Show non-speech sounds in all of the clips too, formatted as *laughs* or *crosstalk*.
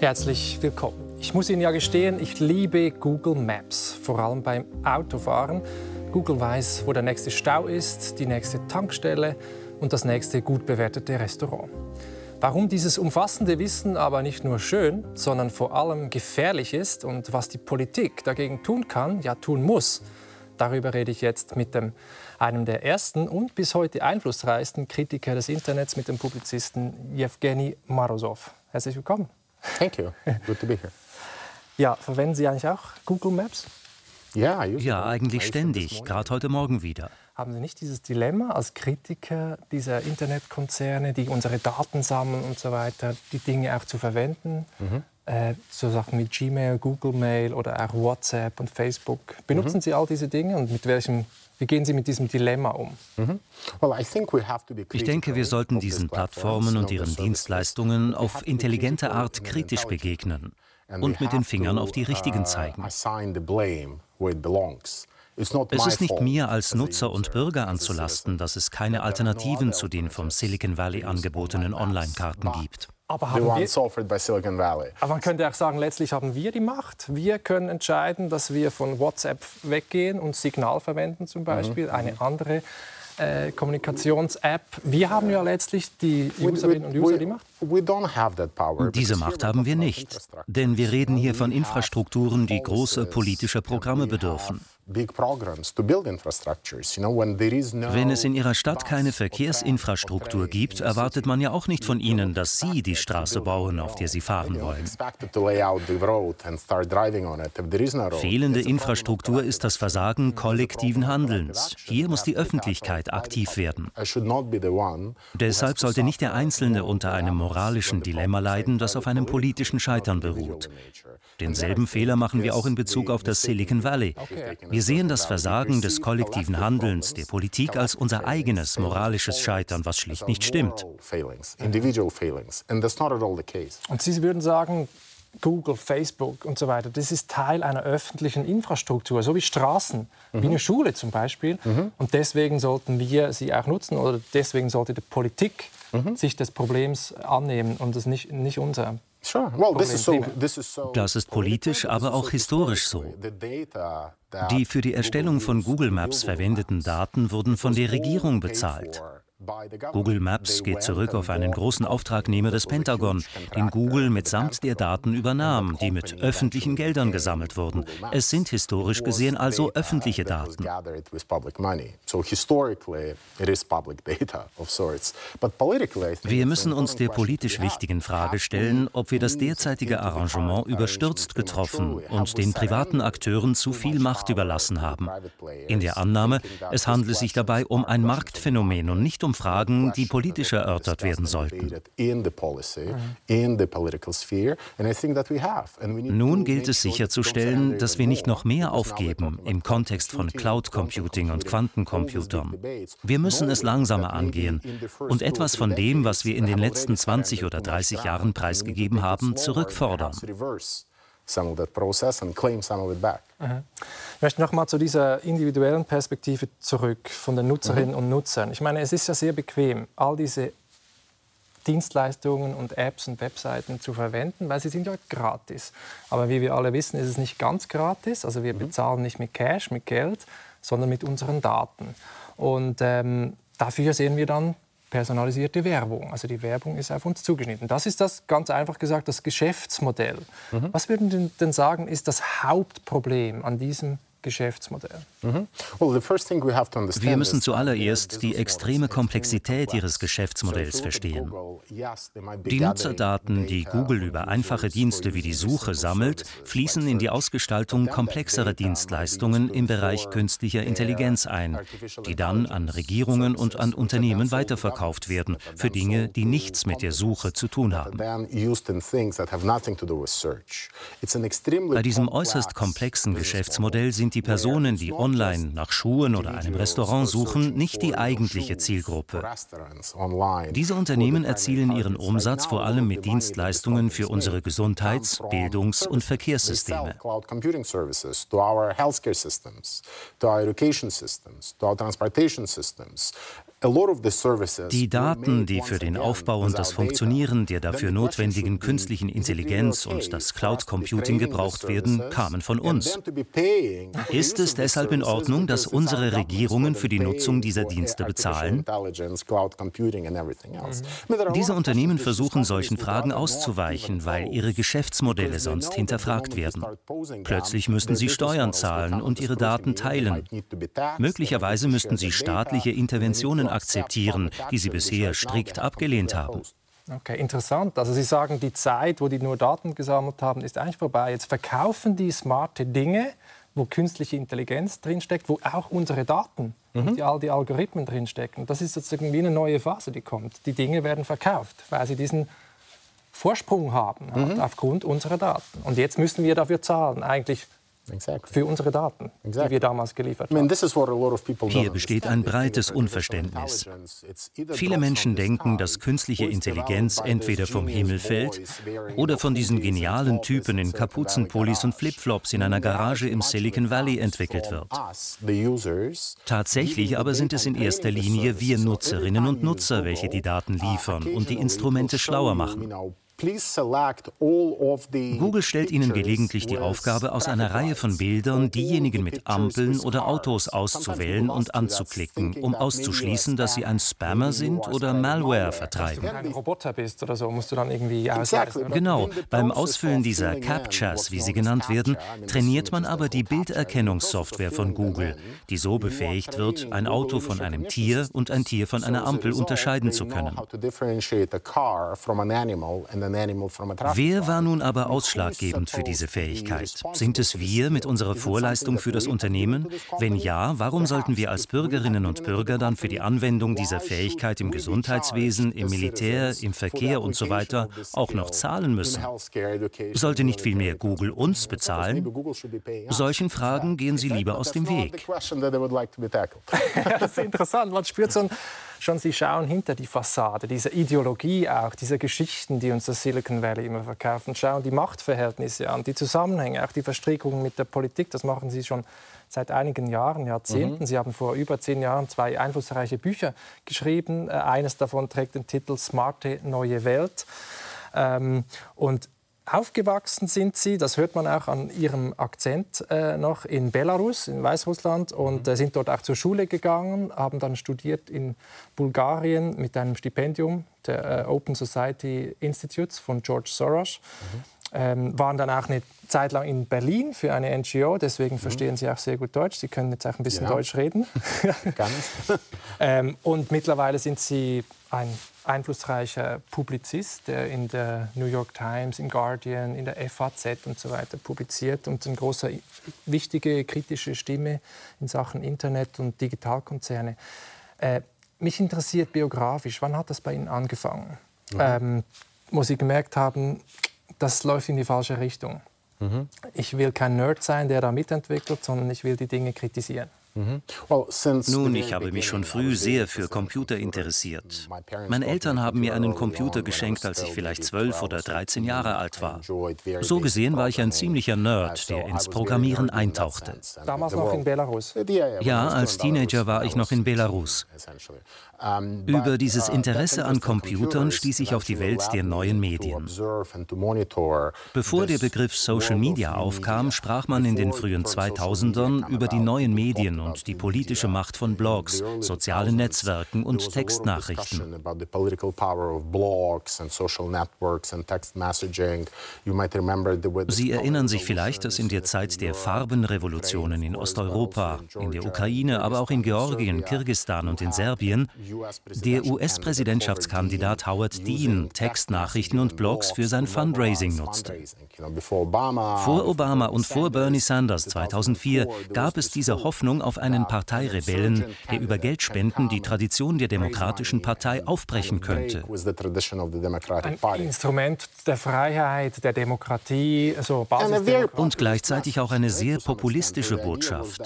Herzlich willkommen. Ich muss Ihnen ja gestehen, ich liebe Google Maps, vor allem beim Autofahren. Google weiß, wo der nächste Stau ist, die nächste Tankstelle und das nächste gut bewertete Restaurant. Warum dieses umfassende Wissen aber nicht nur schön, sondern vor allem gefährlich ist und was die Politik dagegen tun kann, ja tun muss, darüber rede ich jetzt mit dem, einem der ersten und bis heute einflussreichsten Kritiker des Internets, mit dem Publizisten Jewgeni Marozov. Herzlich willkommen. Thank you. Good to be here. Ja, verwenden Sie eigentlich auch Google Maps? Ja, ja eigentlich ständig, gerade heute Morgen wieder. Haben Sie nicht dieses Dilemma als Kritiker dieser Internetkonzerne, die unsere Daten sammeln und so weiter, die Dinge auch zu verwenden? Mhm. Äh, so Sachen wie Gmail, Google Mail oder auch WhatsApp und Facebook. Benutzen mhm. Sie all diese Dinge und mit welchem, wie gehen Sie mit diesem Dilemma um? Mhm. Ich denke, wir sollten diesen Plattformen und ihren Dienstleistungen auf intelligente Art kritisch begegnen und mit den Fingern auf die richtigen uh, zeigen. Es ist nicht mir als Nutzer und Bürger anzulasten, dass es keine Alternativen zu den vom Silicon Valley angebotenen Online-Karten gibt. Aber, haben wir, aber man könnte auch sagen, letztlich haben wir die Macht. Wir können entscheiden, dass wir von WhatsApp weggehen und Signal verwenden zum Beispiel, mhm. eine andere äh, Kommunikations-App. Wir haben ja letztlich die Userinnen und User die Macht. Diese Macht haben wir nicht, denn wir reden hier von Infrastrukturen, die große politische Programme bedürfen. Wenn es in Ihrer Stadt keine Verkehrsinfrastruktur gibt, erwartet man ja auch nicht von Ihnen, dass Sie die Straße bauen, auf der Sie fahren wollen. Fehlende Infrastruktur ist das Versagen kollektiven Handelns. Hier muss die Öffentlichkeit aktiv werden. Deshalb sollte nicht der Einzelne unter einem moralischen Dilemma leiden, das auf einem politischen Scheitern beruht. Denselben Fehler machen wir auch in Bezug auf das Silicon Valley. Wir sehen das Versagen des kollektiven Handelns der Politik als unser eigenes moralisches Scheitern, was schlicht nicht stimmt. Und Sie würden sagen, Google, Facebook und so weiter, das ist Teil einer öffentlichen Infrastruktur, so wie Straßen, mhm. wie eine Schule zum Beispiel. Mhm. Und deswegen sollten wir sie auch nutzen oder deswegen sollte die Politik mhm. sich des Problems annehmen und das nicht, nicht unser das ist politisch, aber auch historisch so. Die für die Erstellung von Google Maps verwendeten Daten wurden von der Regierung bezahlt. Google Maps geht zurück auf einen großen Auftragnehmer des Pentagon, den Google mitsamt der Daten übernahm, die mit öffentlichen Geldern gesammelt wurden. Es sind historisch gesehen also öffentliche Daten. *laughs* Wir müssen uns der politisch wichtigen Frage stellen, ob wir das derzeitige Arrangement überstürzt getroffen und den privaten Akteuren zu viel Macht überlassen haben. In der Annahme, es handle sich dabei um ein Marktphänomen und nicht um Fragen, die politisch erörtert werden sollten. Nun gilt es sicherzustellen, dass wir nicht noch mehr aufgeben im Kontext von Cloud Computing und Quantencomputern. Wir müssen es langsamer angehen und etwas von dem, was wir in den letzten 20 oder 30 Jahren preisgegeben haben, zurückfordern some of that process and claim some of it back. Mhm. Ich möchte noch mal zu dieser individuellen Perspektive zurück von den Nutzerinnen mhm. und Nutzern. Ich meine, es ist ja sehr bequem, all diese Dienstleistungen und Apps und Webseiten zu verwenden, weil sie sind ja gratis. Aber wie wir alle wissen, ist es nicht ganz gratis. Also wir mhm. bezahlen nicht mit Cash, mit Geld, sondern mit unseren Daten. Und ähm, dafür sehen wir dann personalisierte Werbung. Also die Werbung ist auf uns zugeschnitten. Das ist das, ganz einfach gesagt, das Geschäftsmodell. Mhm. Was würden Sie denn sagen, ist das Hauptproblem an diesem Geschäftsmodell. Mhm. Wir müssen zuallererst die extreme Komplexität ihres Geschäftsmodells verstehen. Die Nutzerdaten, die Google über einfache Dienste wie die Suche sammelt, fließen in die Ausgestaltung komplexerer Dienstleistungen im Bereich künstlicher Intelligenz ein, die dann an Regierungen und an Unternehmen weiterverkauft werden für Dinge, die nichts mit der Suche zu tun haben. Bei diesem äußerst komplexen Geschäftsmodell sind sind die Personen, die online nach Schuhen oder einem Restaurant suchen, nicht die eigentliche Zielgruppe. Diese Unternehmen erzielen ihren Umsatz vor allem mit Dienstleistungen für unsere Gesundheits-, Bildungs- und Verkehrssysteme. Die Daten, die für den Aufbau und das Funktionieren der dafür notwendigen künstlichen Intelligenz und das Cloud Computing gebraucht werden, kamen von uns. Ist es deshalb in Ordnung, dass unsere Regierungen für die Nutzung dieser Dienste bezahlen? Diese Unternehmen versuchen solchen Fragen auszuweichen, weil ihre Geschäftsmodelle sonst hinterfragt werden. Plötzlich müssten sie Steuern zahlen und ihre Daten teilen. Möglicherweise müssten sie staatliche Interventionen akzeptieren, die sie bisher strikt abgelehnt haben. Okay, interessant. Also Sie sagen, die Zeit, wo die nur Daten gesammelt haben, ist eigentlich vorbei. Jetzt verkaufen die smarte Dinge, wo künstliche Intelligenz drinsteckt, wo auch unsere Daten mhm. und all die Algorithmen drinstecken. Das ist jetzt irgendwie eine neue Phase, die kommt. Die Dinge werden verkauft, weil sie diesen Vorsprung haben mhm. aufgrund unserer Daten. Und jetzt müssen wir dafür zahlen. Eigentlich Exactly. für unsere Daten, exactly. die wir damals geliefert haben. Hier besteht ein breites Unverständnis. Viele Menschen denken, dass künstliche Intelligenz entweder vom Himmel fällt oder von diesen genialen Typen in Kapuzenpullis und Flipflops in einer Garage im Silicon Valley entwickelt wird. Tatsächlich aber sind es in erster Linie wir Nutzerinnen und Nutzer, welche die Daten liefern und die Instrumente schlauer machen. Google stellt Ihnen gelegentlich die Aufgabe, aus einer Reihe von Bildern diejenigen mit Ampeln oder Autos auszuwählen und anzuklicken, um auszuschließen, dass Sie ein Spammer sind oder Malware vertreiben. Wenn du ein Roboter bist oder so, musst du dann irgendwie ausweisen. Genau, beim Ausfüllen dieser Captchas, wie sie genannt werden, trainiert man aber die Bilderkennungssoftware von Google, die so befähigt wird, ein Auto von einem Tier und ein Tier von einer Ampel unterscheiden zu können. Wer war nun aber ausschlaggebend für diese Fähigkeit? Sind es wir mit unserer Vorleistung für das Unternehmen? Wenn ja, warum sollten wir als Bürgerinnen und Bürger dann für die Anwendung dieser Fähigkeit im Gesundheitswesen, im Militär, im Verkehr und so weiter auch noch zahlen müssen? Sollte nicht vielmehr Google uns bezahlen? Solchen Fragen gehen Sie lieber aus dem Weg. *laughs* *laughs* das ist interessant. Man spürt so ein schon, sie schauen hinter die Fassade, diese Ideologie auch, diese Geschichten, die uns das Silicon Valley immer verkaufen, schauen die Machtverhältnisse an, die Zusammenhänge, auch die Verstrickungen mit der Politik. Das machen sie schon seit einigen Jahren, Jahrzehnten. Mhm. Sie haben vor über zehn Jahren zwei einflussreiche Bücher geschrieben. Äh, eines davon trägt den Titel Smarte neue Welt. Ähm, und Aufgewachsen sind sie, das hört man auch an ihrem Akzent äh, noch, in Belarus, in Weißrussland und mhm. äh, sind dort auch zur Schule gegangen, haben dann studiert in Bulgarien mit einem Stipendium der äh, Open Society Institutes von George Soros. Mhm. Ähm, waren dann auch eine Zeit lang in Berlin für eine NGO, deswegen mhm. verstehen sie auch sehr gut Deutsch. Sie können jetzt auch ein bisschen ja. Deutsch reden. *laughs* Ganz. *laughs* ähm, und mittlerweile sind sie ein einflussreicher Publizist, der in der New York Times, im Guardian, in der FAZ und so weiter publiziert und eine große, wichtige, kritische Stimme in Sachen Internet und Digitalkonzerne. Äh, mich interessiert biografisch, wann hat das bei Ihnen angefangen? Mhm. Ähm, wo Sie gemerkt haben, das läuft in die falsche Richtung. Mhm. Ich will kein Nerd sein, der da mitentwickelt, sondern ich will die Dinge kritisieren. Mhm. Nun, ich habe mich schon früh sehr für Computer interessiert. Meine Eltern haben mir einen Computer geschenkt, als ich vielleicht zwölf oder dreizehn Jahre alt war. So gesehen war ich ein ziemlicher Nerd, der ins Programmieren eintauchte. Damals noch in Belarus? Ja, als Teenager war ich noch in Belarus. Über dieses uh, Interesse an Computern stieß ich auf die Welt der neuen Medien. Bevor der Begriff Social Media aufkam, sprach man in den frühen 2000ern über die neuen Medien und die politische Macht von Blogs, sozialen Netzwerken und Textnachrichten. Sie erinnern sich vielleicht, dass in der Zeit der Farbenrevolutionen in Osteuropa, in der Ukraine, aber auch in Georgien, Kirgistan und in Serbien der US-Präsidentschaftskandidat Howard Dean Textnachrichten und Blogs für sein Fundraising nutzte. Vor Obama und vor Bernie Sanders 2004 gab es diese Hoffnung auf einen Parteirebellen, der über Geldspenden die Tradition der Demokratischen Partei aufbrechen könnte. Ein Instrument der Freiheit, der Demokratie, also Und gleichzeitig auch eine sehr populistische Botschaft.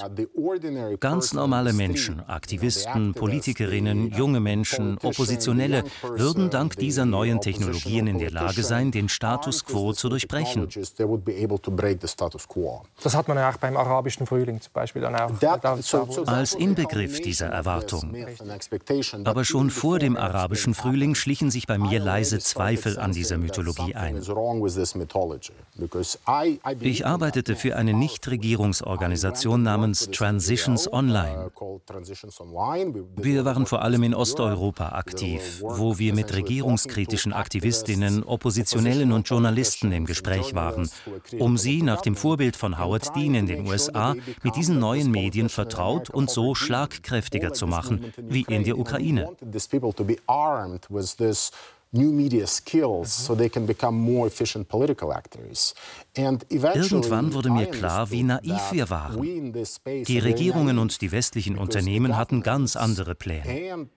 Ganz normale Menschen, Aktivisten, Politikerinnen, junge Menschen, Oppositionelle würden dank dieser neuen Technologien in der Lage sein, den Status quo zu durchbrechen. Das hat man ja auch beim arabischen Frühling zum Beispiel dann auch. als Inbegriff dieser Erwartung. Aber schon vor dem arabischen Frühling schlichen sich bei mir leise Zweifel an dieser Mythologie ein. Ich arbeitete für eine Nichtregierungsorganisation namens Transitions Online. Wir waren vor allem in Osteuropa aktiv, wo wir mit regierungskritischen Aktivistinnen, Oppositionellen und Journalisten im Gespräch waren, um sie nach dem Vorbild von Howard Dean in den USA mit diesen neuen Medien vertraut und so schlagkräftiger zu machen, wie in der Ukraine. New media skills so they can become more efficient political actors. Irgendwann wurde mir klar, wie naiv wir waren. Die Regierungen und die westlichen Unternehmen hatten ganz andere Pläne.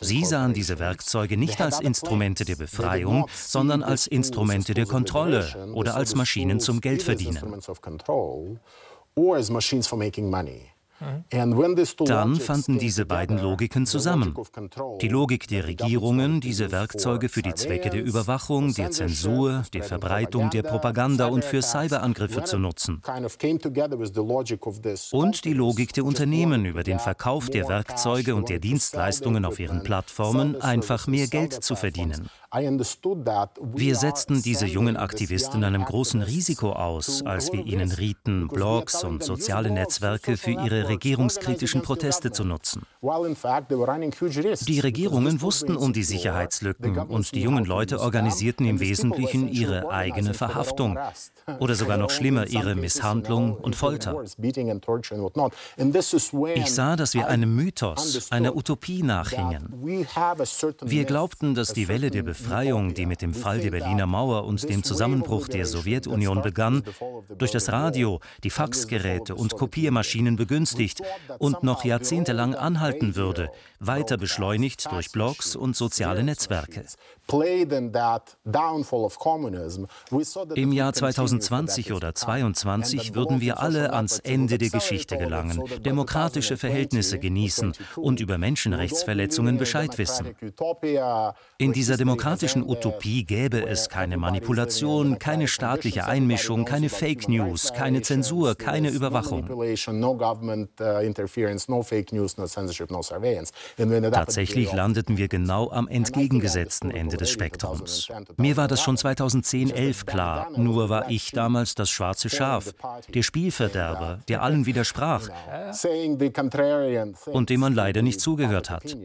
Sie sahen diese Werkzeuge nicht als Instrumente der Befreiung, sondern als Instrumente der Kontrolle oder als Maschinen zum Geldverdienen. Dann fanden diese beiden Logiken zusammen. Die Logik der Regierungen, diese Werkzeuge für die Zwecke der Überwachung, der Zensur, der Verbreitung der Propaganda und für Cyberangriffe zu nutzen. Und die Logik der Unternehmen, über den Verkauf der Werkzeuge und der Dienstleistungen auf ihren Plattformen einfach mehr Geld zu verdienen. Wir setzten diese jungen Aktivisten einem großen Risiko aus, als wir ihnen rieten, Blogs und soziale Netzwerke für ihre regierungskritischen Proteste zu nutzen. Die Regierungen wussten um die Sicherheitslücken und die jungen Leute organisierten im Wesentlichen ihre eigene Verhaftung *laughs* oder sogar noch schlimmer ihre Misshandlung und Folter. Ich sah, dass wir einem Mythos, einer Utopie nachhingen. Wir glaubten, dass die Welle der Befreiung, die mit dem Fall der Berliner Mauer und dem Zusammenbruch der Sowjetunion begann, durch das Radio, die Faxgeräte und Kopiermaschinen begünstigt und noch jahrzehntelang anhalten würde, weiter beschleunigt durch Blogs und soziale Netzwerke. Im Jahr 2020 oder 2022 würden wir alle ans Ende der Geschichte gelangen, demokratische Verhältnisse genießen und über Menschenrechtsverletzungen Bescheid wissen. In dieser demokratischen Utopie gäbe es keine Manipulation, keine staatliche Einmischung, keine Fake News, keine Zensur, keine Überwachung. Tatsächlich landeten wir genau am entgegengesetzten Ende des Spektrums. Mir war das schon 2010, 11 klar, nur war ich damals das schwarze Schaf, der Spielverderber, der allen widersprach und dem man leider nicht zugehört hat.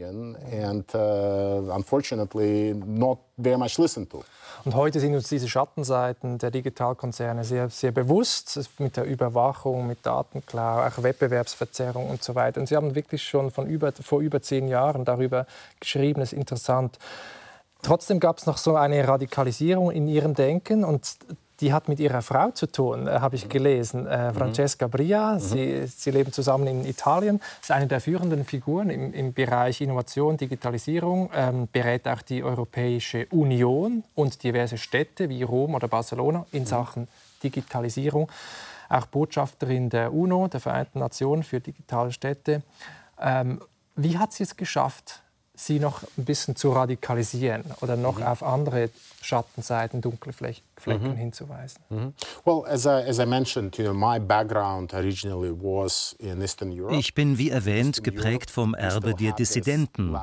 Und heute sind uns diese Schattenseiten der Digitalkonzerne sehr, sehr bewusst, mit der Überwachung, mit Datenklau, auch Wettbewerbsverzerrung und so weiter. Und Sie haben wirklich schon von über, vor über zehn Jahren darüber geschrieben, das ist interessant. Trotzdem gab es noch so eine Radikalisierung in Ihrem Denken und die hat mit ihrer Frau zu tun, äh, habe ich gelesen. Äh, mhm. Francesca Bria, mhm. sie, sie, leben zusammen in Italien, ist eine der führenden Figuren im, im Bereich Innovation, Digitalisierung, ähm, berät auch die Europäische Union und diverse Städte wie Rom oder Barcelona in mhm. Sachen Digitalisierung. Auch Botschafterin der UNO, der Vereinten Nationen für digitale Städte. Ähm, wie hat sie es geschafft, sie noch ein bisschen zu radikalisieren oder noch mhm. auf andere Schattenseiten, dunkle Flecken mhm. hinzuweisen. Mhm. Ich bin, wie erwähnt, geprägt vom Erbe der Dissidenten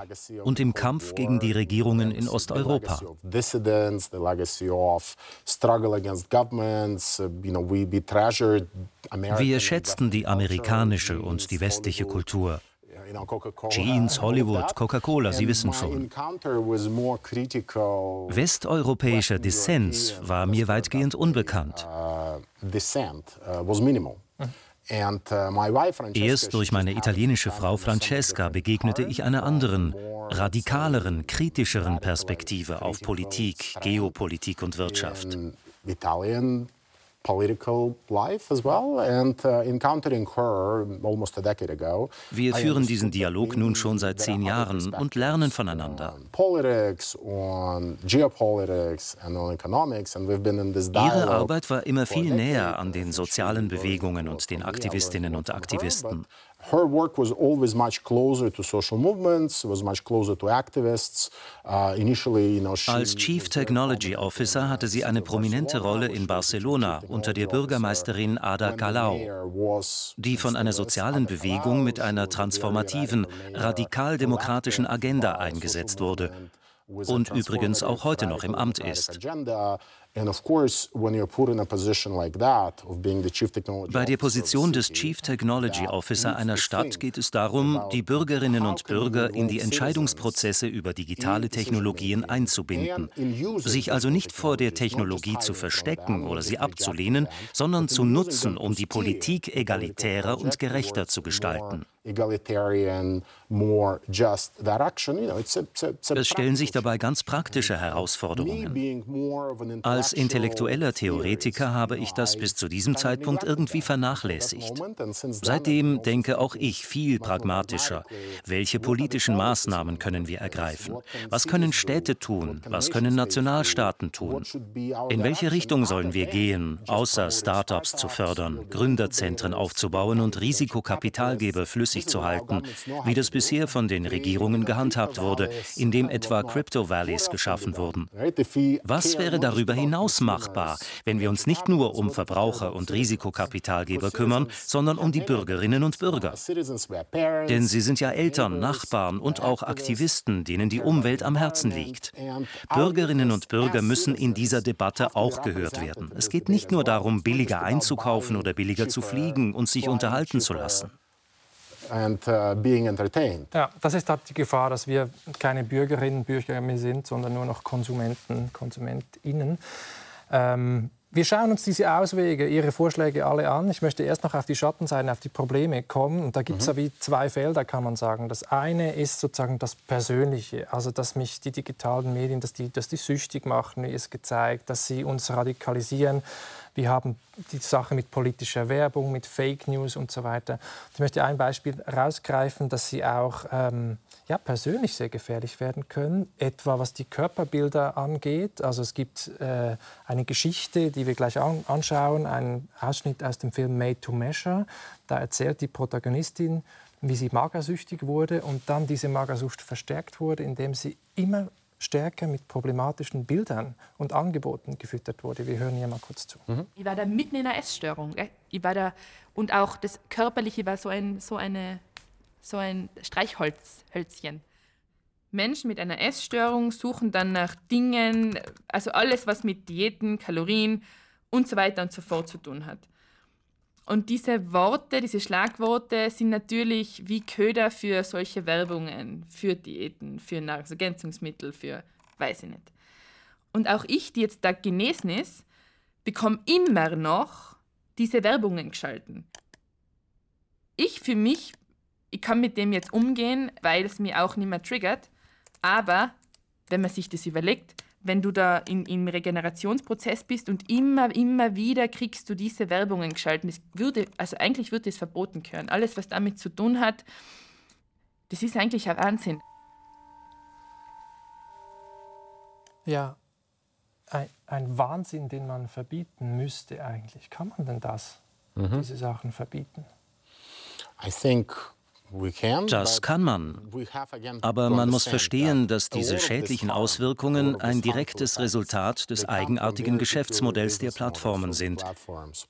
und im Kampf gegen die Regierungen in Osteuropa. Wir schätzten die amerikanische und die westliche Kultur. Jeans, Hollywood, Coca-Cola, Sie wissen schon. Westeuropäischer Dissens war mir weitgehend unbekannt. Uh, uh, uh, Erst durch meine italienische Frau Francesca begegnete ich einer anderen, radikaleren, kritischeren Perspektive auf Politik, Geopolitik und Wirtschaft political life as well and uh, encountering her almost a decade ago. Wir führen diesen Dialog nun schon seit zehn Jahren und lernen voneinander. Ihre Arbeit war immer viel näher an den sozialen Bewegungen und den Aktivistinnen und Aktivisten. Her work was always much closer to social movements, was much closer to activists. Uh, initially, you know, Als Chief Technology Officer hatte sie eine prominente Rolle in Barcelona unter der Bürgermeisterin Ada Colau, die von einer sozialen Bewegung mit einer transformativen, radikal-demokratischen Agenda eingesetzt wurde und übrigens auch heute noch im Amt ist. Bei der Position des Chief Technology Officer einer Stadt geht es darum, die Bürgerinnen und Bürger in die Entscheidungsprozesse über digitale Technologien einzubinden, sich also nicht vor der Technologie zu verstecken oder sie abzulehnen, sondern zu nutzen, um die Politik egalitärer und gerechter zu gestalten. Es stellen sich dabei ganz praktische Herausforderungen. Als intellektueller Theoretiker habe ich das bis zu diesem Zeitpunkt irgendwie vernachlässigt. Seitdem denke auch ich viel pragmatischer. Welche politischen Maßnahmen können wir ergreifen? Was können Städte tun? Was können Nationalstaaten tun? In welche Richtung sollen wir gehen, außer Startups zu fördern, Gründerzentren aufzubauen und Risikokapitalgeber flüssig zu halten, wie das bisher von den Regierungen gehandhabt wurde, indem etwa Crypto Valleys geschaffen wurden. Was wäre darüber hinaus machbar, wenn wir uns nicht nur um Verbraucher und Risikokapitalgeber kümmern, sondern um die Bürgerinnen und Bürger? Denn sie sind ja Eltern, Nachbarn und auch Aktivisten, denen die Umwelt am Herzen liegt. Bürgerinnen und Bürger müssen in dieser Debatte auch gehört werden. Es geht nicht nur darum, billiger einzukaufen oder billiger zu fliegen und sich unterhalten zu lassen and uh, being entertained. Ja, das ist halt die Gefahr, dass wir keine Bürgerinnen und Bürger mehr sind, sondern nur noch Konsumenten, KonsumentInnen. Ähm, wir schauen uns diese Auswege, Ihre Vorschläge alle an. Ich möchte erst noch auf die Schattenseiten, auf die Probleme kommen. Und da gibt es mhm. ja wie zwei Felder, kann man sagen. Das eine ist sozusagen das Persönliche, also dass mich die digitalen Medien, dass die, dass die süchtig machen, es gezeigt, dass sie uns radikalisieren. Wir haben die Sache mit politischer Werbung, mit Fake News und so weiter. Ich möchte ein Beispiel herausgreifen, dass sie auch ähm, ja, persönlich sehr gefährlich werden können, etwa was die Körperbilder angeht. Also es gibt äh, eine Geschichte, die wir gleich an anschauen, einen Ausschnitt aus dem Film Made to Measure. Da erzählt die Protagonistin, wie sie magersüchtig wurde und dann diese Magersucht verstärkt wurde, indem sie immer stärker mit problematischen Bildern und Angeboten gefüttert wurde. Wir hören hier mal kurz zu. Mhm. Ich war da mitten in einer Essstörung. Ich war da, und auch das Körperliche war so ein, so eine so ein Streichholzhölzchen. Menschen mit einer Essstörung suchen dann nach Dingen, also alles, was mit Diäten, Kalorien und so weiter und so fort zu tun hat. Und diese Worte, diese Schlagworte sind natürlich wie Köder für solche Werbungen, für Diäten, für Nahrungsergänzungsmittel, für weiß ich nicht. Und auch ich, die jetzt da genesen ist, bekomme immer noch diese Werbungen geschalten. Ich für mich ich kann mit dem jetzt umgehen, weil es mir auch nicht mehr triggert. Aber wenn man sich das überlegt, wenn du da in, im Regenerationsprozess bist und immer, immer wieder kriegst du diese Werbungen geschalten, das würde, also eigentlich würde es verboten können. Alles, was damit zu tun hat, das ist eigentlich ein Wahnsinn. Ja, ein, ein Wahnsinn, den man verbieten müsste eigentlich. Kann man denn das, mhm. diese Sachen verbieten? I think das kann man. Aber man muss verstehen, dass diese schädlichen Auswirkungen ein direktes Resultat des eigenartigen Geschäftsmodells der Plattformen sind,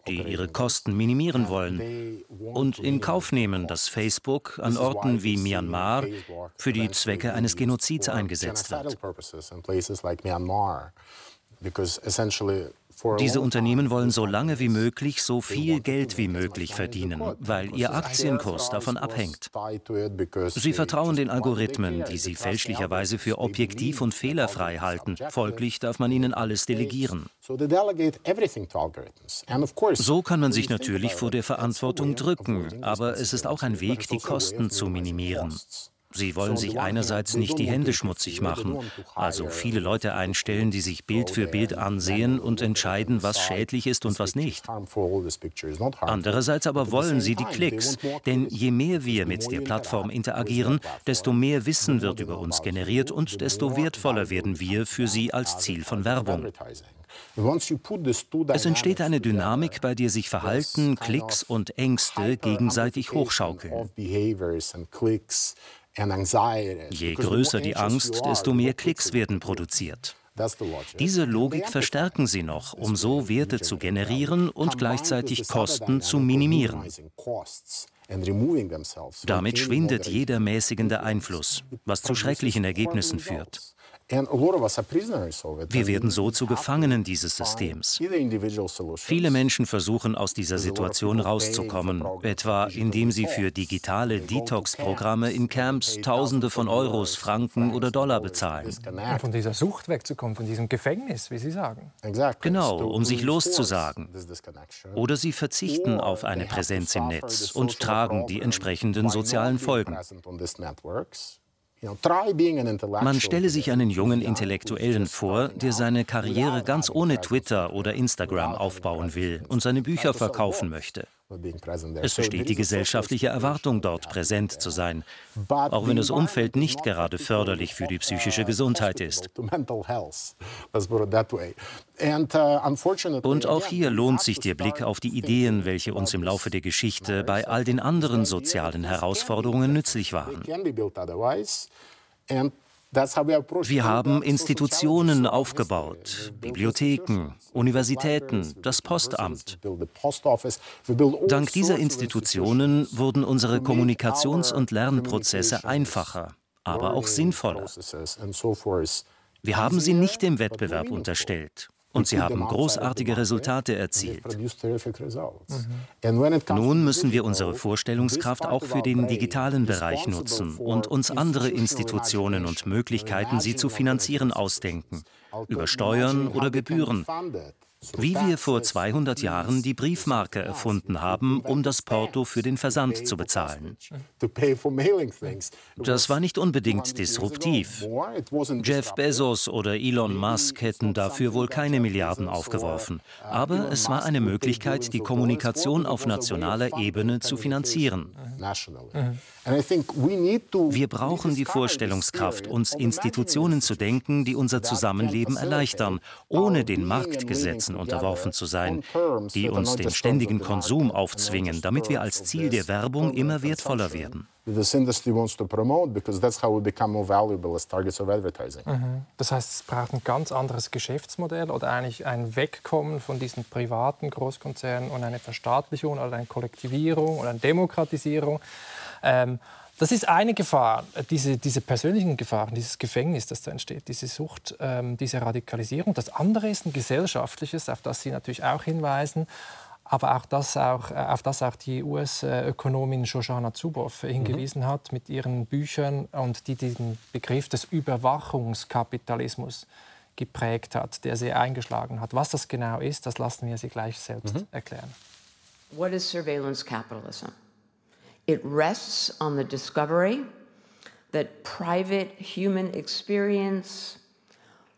die ihre Kosten minimieren wollen und in Kauf nehmen, dass Facebook an Orten wie Myanmar für die Zwecke eines Genozids eingesetzt wird. Diese Unternehmen wollen so lange wie möglich so viel Geld wie möglich verdienen, weil ihr Aktienkurs davon abhängt. Sie vertrauen den Algorithmen, die sie fälschlicherweise für objektiv und fehlerfrei halten. Folglich darf man ihnen alles delegieren. So kann man sich natürlich vor der Verantwortung drücken, aber es ist auch ein Weg, die Kosten zu minimieren. Sie wollen sich einerseits nicht die Hände schmutzig machen, also viele Leute einstellen, die sich Bild für Bild ansehen und entscheiden, was schädlich ist und was nicht. Andererseits aber wollen sie die Klicks, denn je mehr wir mit der Plattform interagieren, desto mehr Wissen wird über uns generiert und desto wertvoller werden wir für sie als Ziel von Werbung. Es entsteht eine Dynamik, bei der sich Verhalten, Klicks und Ängste gegenseitig hochschaukeln. Je größer die Angst, desto mehr Klicks werden produziert. Diese Logik verstärken sie noch, um so Werte zu generieren und gleichzeitig Kosten zu minimieren. Damit schwindet jeder mäßigende Einfluss, was zu schrecklichen Ergebnissen führt. Wir werden so zu Gefangenen dieses Systems. Viele Menschen versuchen aus dieser Situation rauszukommen, etwa indem sie für digitale Detox-Programme in Camps Tausende von Euros, Franken oder Dollar bezahlen. Um von dieser Sucht wegzukommen, von diesem Gefängnis, wie Sie sagen. Genau, um sich loszusagen. Oder sie verzichten auf eine Präsenz im Netz und tragen die entsprechenden sozialen Folgen. Man stelle sich einen jungen Intellektuellen vor, der seine Karriere ganz ohne Twitter oder Instagram aufbauen will und seine Bücher verkaufen möchte. Es besteht die gesellschaftliche Erwartung, dort präsent zu sein, auch wenn das Umfeld nicht gerade förderlich für die psychische Gesundheit ist. Und auch hier lohnt sich der Blick auf die Ideen, welche uns im Laufe der Geschichte bei all den anderen sozialen Herausforderungen nützlich waren. Wir haben Institutionen aufgebaut, Bibliotheken, Universitäten, das Postamt. Dank dieser Institutionen wurden unsere Kommunikations- und Lernprozesse einfacher, aber auch sinnvoller. Wir haben sie nicht dem Wettbewerb unterstellt und sie haben großartige Resultate erzielt. Nun müssen wir unsere Vorstellungskraft auch für den digitalen Bereich nutzen und uns andere Institutionen und Möglichkeiten, sie zu finanzieren, ausdenken, über Steuern oder Gebühren, wie wir vor 200 Jahren die Briefmarke erfunden haben, um das Porto für den Versand zu bezahlen. Das war nicht unbedingt disruptiv. Jeff Bezos oder Elon Musk hätten dafür wohl keine Milliarden aufgeworfen. Aber es war eine Möglichkeit, die Kommunikation auf nationaler Ebene zu finanzieren. Wir brauchen die Vorstellungskraft, uns Institutionen zu denken, die unser Zusammenleben erleichtern, ohne den Marktgesetzen unterworfen zu sein, die uns den ständigen Konsum aufzwingen, damit wir als Ziel der Werbung immer wertvoller werden. Mhm. Das heißt, es braucht ein ganz anderes Geschäftsmodell oder eigentlich ein Wegkommen von diesen privaten Großkonzernen und eine Verstaatlichung oder eine Kollektivierung oder eine Demokratisierung. Ähm, das ist eine Gefahr, diese, diese persönlichen Gefahren, dieses Gefängnis, das da entsteht, diese Sucht, ähm, diese Radikalisierung. Das andere ist ein gesellschaftliches, auf das Sie natürlich auch hinweisen, aber auch das auch, äh, auf das auch die US-Ökonomin Shoshana Zuboff hingewiesen mhm. hat mit ihren Büchern und die diesen Begriff des Überwachungskapitalismus geprägt hat, der sie eingeschlagen hat. Was das genau ist, das lassen wir Sie gleich selbst mhm. erklären. What is surveillance capitalism? It rests on the discovery that private human experience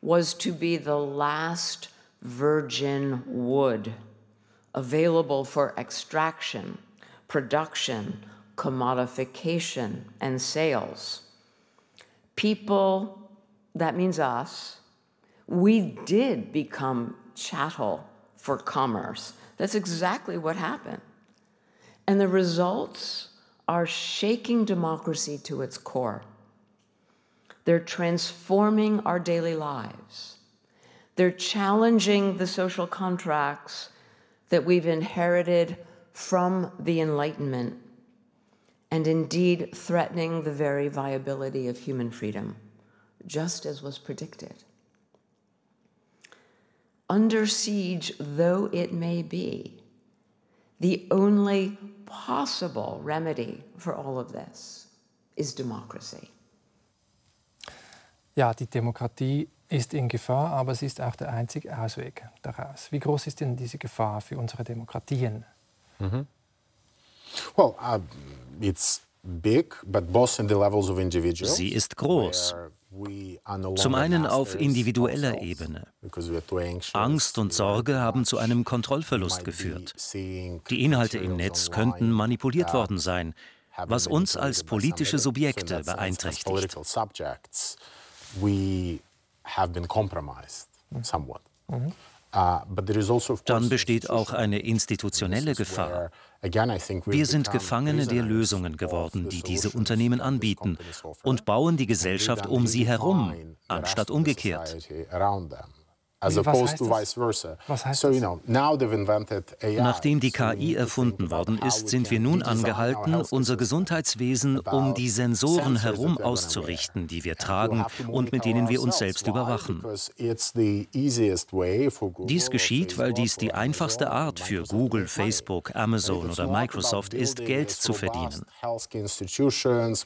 was to be the last virgin wood available for extraction, production, commodification, and sales. People, that means us, we did become chattel for commerce. That's exactly what happened. And the results are shaking democracy to its core. They're transforming our daily lives. They're challenging the social contracts that we've inherited from the Enlightenment, and indeed threatening the very viability of human freedom, just as was predicted. Under siege though it may be, the only possible remedy for all of this is democracy. Ja, die Demokratie ist in Gefahr, aber sie ist auch der einzige Ausweg daraus. Wie groß ist denn diese Gefahr für unsere Demokratien? Mhm. Well, uh, it's big, but both in the levels of individuals. Sie ist groß. Zum einen auf individueller Ebene. Angst und Sorge haben zu einem Kontrollverlust geführt. Die Inhalte im Netz könnten manipuliert worden sein, was uns als politische Subjekte beeinträchtigt. Mhm. Also Dann besteht auch eine institutionelle Gefahr. Wir sind Gefangene der Lösungen geworden, die diese Unternehmen anbieten und bauen die Gesellschaft um sie herum, anstatt umgekehrt as opposed to vice versa. Was heißt so, you know, now they've invented AI. Nachdem die KI erfunden worden ist, sind wir nun angehalten, unser Gesundheitswesen um die Sensoren herum auszurichten, die wir tragen und mit denen wir uns selbst überwachen. Dies geschieht, weil dies die einfachste Art für Google, Facebook, Amazon oder Microsoft ist, Geld zu verdienen.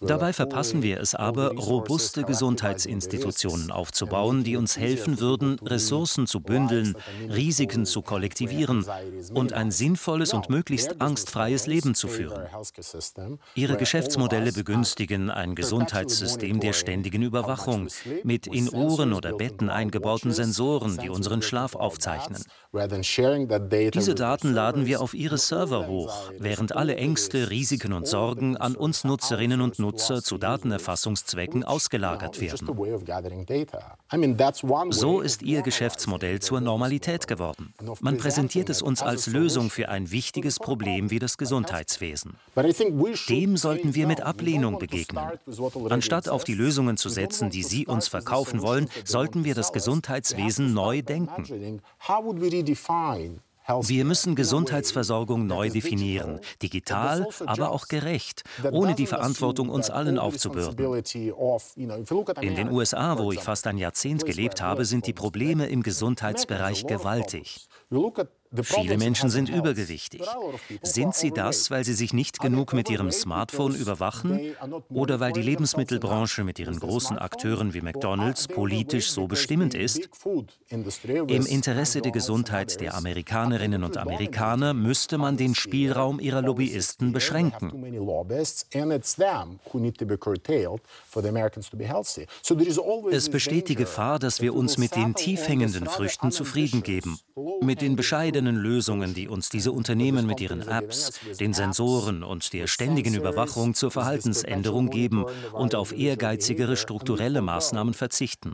Dabei verpassen wir es aber, robuste Gesundheitsinstitutionen aufzubauen, die uns helfen würden, Ressourcen Ressourcen zu bündeln, Risiken zu kollektivieren und ein sinnvolles und möglichst angstfreies Leben zu führen. Ihre Geschäftsmodelle begünstigen ein Gesundheitssystem der ständigen Überwachung mit in Ohren oder Betten eingebauten Sensoren, die unseren Schlaf aufzeichnen. Diese Daten laden wir auf ihre Server hoch, während alle Ängste, Risiken und Sorgen an uns Nutzerinnen und Nutzer zu Datenerfassungszwecken ausgelagert werden. So ist ihr Geschäftsmodell zur Normalität geworden. Man präsentiert es uns als Lösung für ein wichtiges Problem wie das Gesundheitswesen. Dem sollten wir mit Ablehnung begegnen. Anstatt auf die Lösungen zu setzen, die Sie uns verkaufen wollen, sollten wir das Gesundheitswesen neu denken. Wir müssen Gesundheitsversorgung neu definieren, digital, aber auch gerecht, ohne die Verantwortung uns allen aufzubürden. In den USA, wo ich fast ein Jahrzehnt gelebt habe, sind die Probleme im Gesundheitsbereich gewaltig. Viele Menschen sind übergewichtig. Sind sie das, weil sie sich nicht genug mit ihrem Smartphone überwachen oder weil die Lebensmittelbranche mit ihren großen Akteuren wie McDonald's politisch so bestimmend ist? Im Interesse der Gesundheit der Amerikanerinnen und Amerikaner müsste man den Spielraum ihrer Lobbyisten beschränken. Es besteht die Gefahr, dass wir uns mit den tief hängenden Früchten zufrieden geben, mit den bescheidenen bescheidenen Lösungen, die uns diese Unternehmen mit ihren Apps, den Sensoren und der ständigen Überwachung zur Verhaltensänderung geben und auf ehrgeizigere strukturelle Maßnahmen verzichten.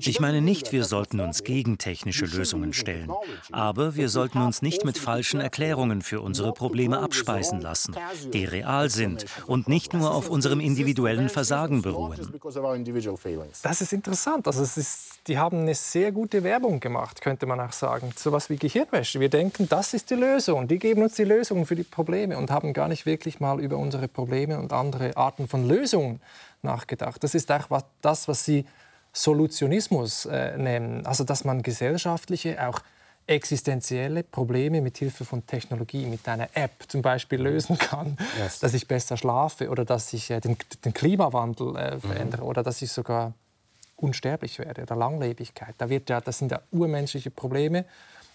Ich meine nicht, wir sollten uns gegen technische Lösungen stellen, aber wir sollten uns nicht mit falschen Erklärungen für unsere Probleme abspeisen lassen, die real sind und nicht nur auf unserem individuellen Versagen beruhen. Das ist interessant. Also es ist, die haben eine sehr gute Werbung gemacht, könnte man auch sagen. So etwas wie Gehirnwäsche. Wir denken, das ist die Lösung. Die geben uns die Lösung für die Probleme und haben gar nicht wirklich mal über unsere Probleme und andere Arten von Lösungen nachgedacht. Das ist auch das, was sie Solutionismus äh, nennen. Also dass man gesellschaftliche, auch existenzielle Probleme mit Hilfe von Technologie, mit einer App zum Beispiel mhm. lösen kann, yes. dass ich besser schlafe oder dass ich äh, den, den, Klimawandel äh, mhm. verändere mhm. oder dass ich sogar unsterblich werde oder Langlebigkeit. Da wird ja, das sind ja urmenschliche Probleme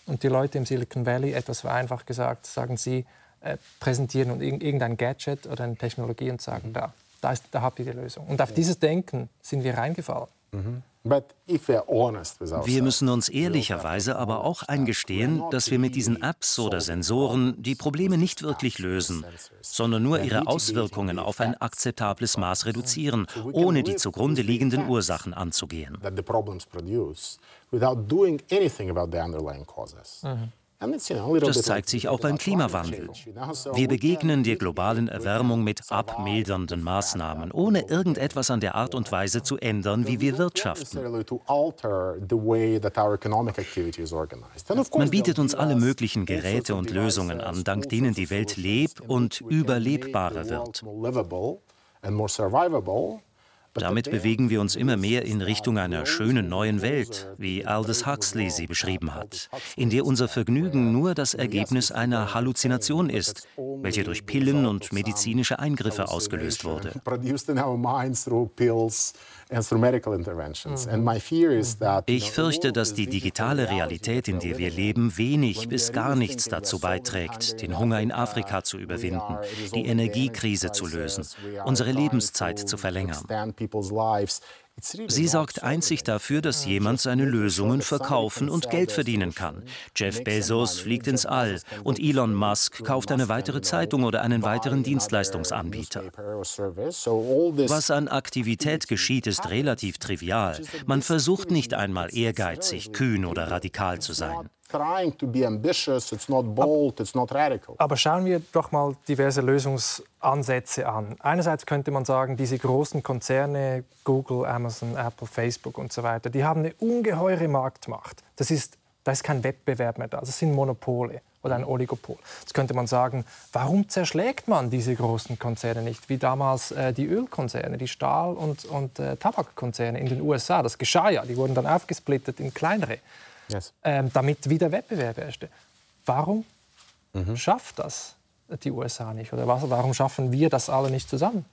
und die Leute im Silicon Valley, etwas vereinfacht gesagt, sagen sie, äh, präsentieren und irgendein Gadget oder eine Technologie und sagen, mhm. da, da, ist, da habt ihr die Lösung. Und auf ja. dieses Denken sind wir reingefallen. Wir müssen uns ehrlicherweise aber auch eingestehen, dass wir mit diesen Apps oder Sensoren die Probleme nicht wirklich lösen, sondern nur ihre Auswirkungen auf ein akzeptables Maß reduzieren, ohne die zugrunde liegenden Ursachen anzugehen. Mhm. Das zeigt sich auch beim Klimawandel. Wir begegnen der globalen Erwärmung mit abmildernden Maßnahmen, ohne irgendetwas an der Art und Weise zu ändern, wie wir wirtschaften. Man bietet uns alle möglichen Geräte und Lösungen an, dank denen die Welt leb- und überlebbarer wird. Damit bewegen wir uns immer mehr in Richtung einer schönen neuen Welt, wie Aldous Huxley sie beschrieben hat, in der unser Vergnügen nur das Ergebnis einer Halluzination ist, welche durch Pillen und medizinische Eingriffe ausgelöst wurde. Ich fürchte, dass die digitale Realität, in der wir leben, wenig bis gar nichts dazu beiträgt, den Hunger in Afrika zu überwinden, die Energiekrise zu lösen, unsere Lebenszeit zu verlängern. Sie sorgt einzig dafür, dass jemand seine Lösungen verkaufen und Geld verdienen kann. Jeff Bezos fliegt ins All und Elon Musk kauft eine weitere Zeitung oder einen weiteren Dienstleistungsanbieter. Was an Aktivität geschieht, ist relativ trivial. Man versucht nicht einmal ehrgeizig, kühn oder radikal zu sein. Aber schauen wir doch mal diverse Lösungsansätze an. Einerseits könnte man sagen, diese großen Konzerne, Google, Amazon, Apple, Facebook und so weiter, die haben eine ungeheure Marktmacht. Das ist, da ist kein Wettbewerb mehr da. Das sind Monopole oder ein Oligopol. Jetzt könnte man sagen, warum zerschlägt man diese großen Konzerne nicht, wie damals äh, die Ölkonzerne, die Stahl- und, und äh, Tabakkonzerne in den USA. Das geschah ja, die wurden dann aufgesplittet in kleinere yes. ähm, damit wieder Wettbewerb herrschte. Warum mhm. schafft das die USA nicht? Oder warum schaffen wir das alle nicht zusammen?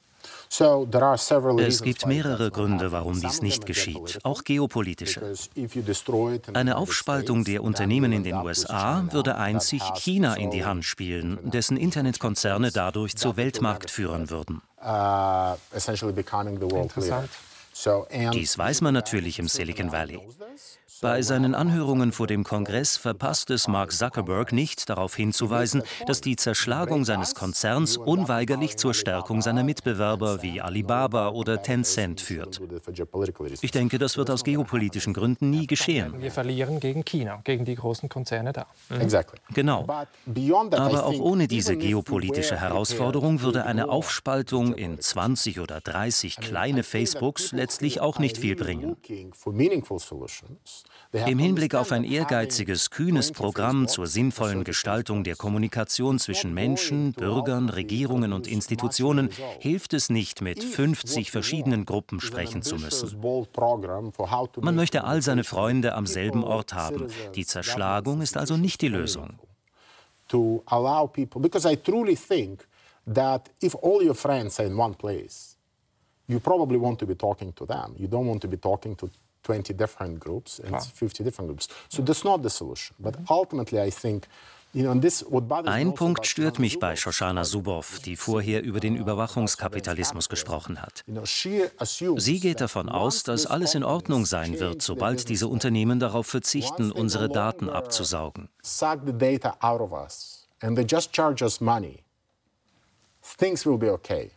Es gibt mehrere Gründe, warum dies nicht geschieht, auch geopolitische. Eine Aufspaltung der Unternehmen in den USA würde einzig China in die Hand spielen, dessen Internetkonzerne dadurch zu Weltmarktführern würden. Uh, Interessant. Dies weiß man natürlich im Silicon Valley. Bei seinen Anhörungen vor dem Kongress verpasst es Mark Zuckerberg nicht, darauf hinzuweisen, dass die Zerschlagung seines Konzerns unweigerlich zur Stärkung seiner Mitbewerber wie Alibaba oder Tencent führt. Ich denke, das wird aus geopolitischen Gründen nie geschehen. Wir verlieren gegen China, gegen die großen Konzerne da. Mhm. Genau. Aber auch ohne diese geopolitische Herausforderung würde eine Aufspaltung in 20 oder 30 kleine Facebooks letztlich auch nicht viel bringen. Im Hinblick auf ein ehrgeiziges, kühnes Programm zur sinnvollen Gestaltung der Kommunikation zwischen Menschen, Bürgern, Regierungen und Institutionen hilft es nicht, mit 50 verschiedenen Gruppen sprechen zu müssen. Man möchte all seine Freunde am selben Ort haben. Die Zerschlagung ist also nicht die Lösung. To allow people, because I truly think that if all your friends are in one place, you probably want to be talking to them. You don't want to be talking to 20 different groups and 50 different groups. So that's not the solution. But ultimately, I think ein Punkt stört mich bei Shoshana Zuboff, die vorher über den Überwachungskapitalismus gesprochen hat. Sie geht davon aus, dass alles in Ordnung sein wird, sobald diese Unternehmen darauf verzichten, unsere Daten abzusaugen. Things will be okay.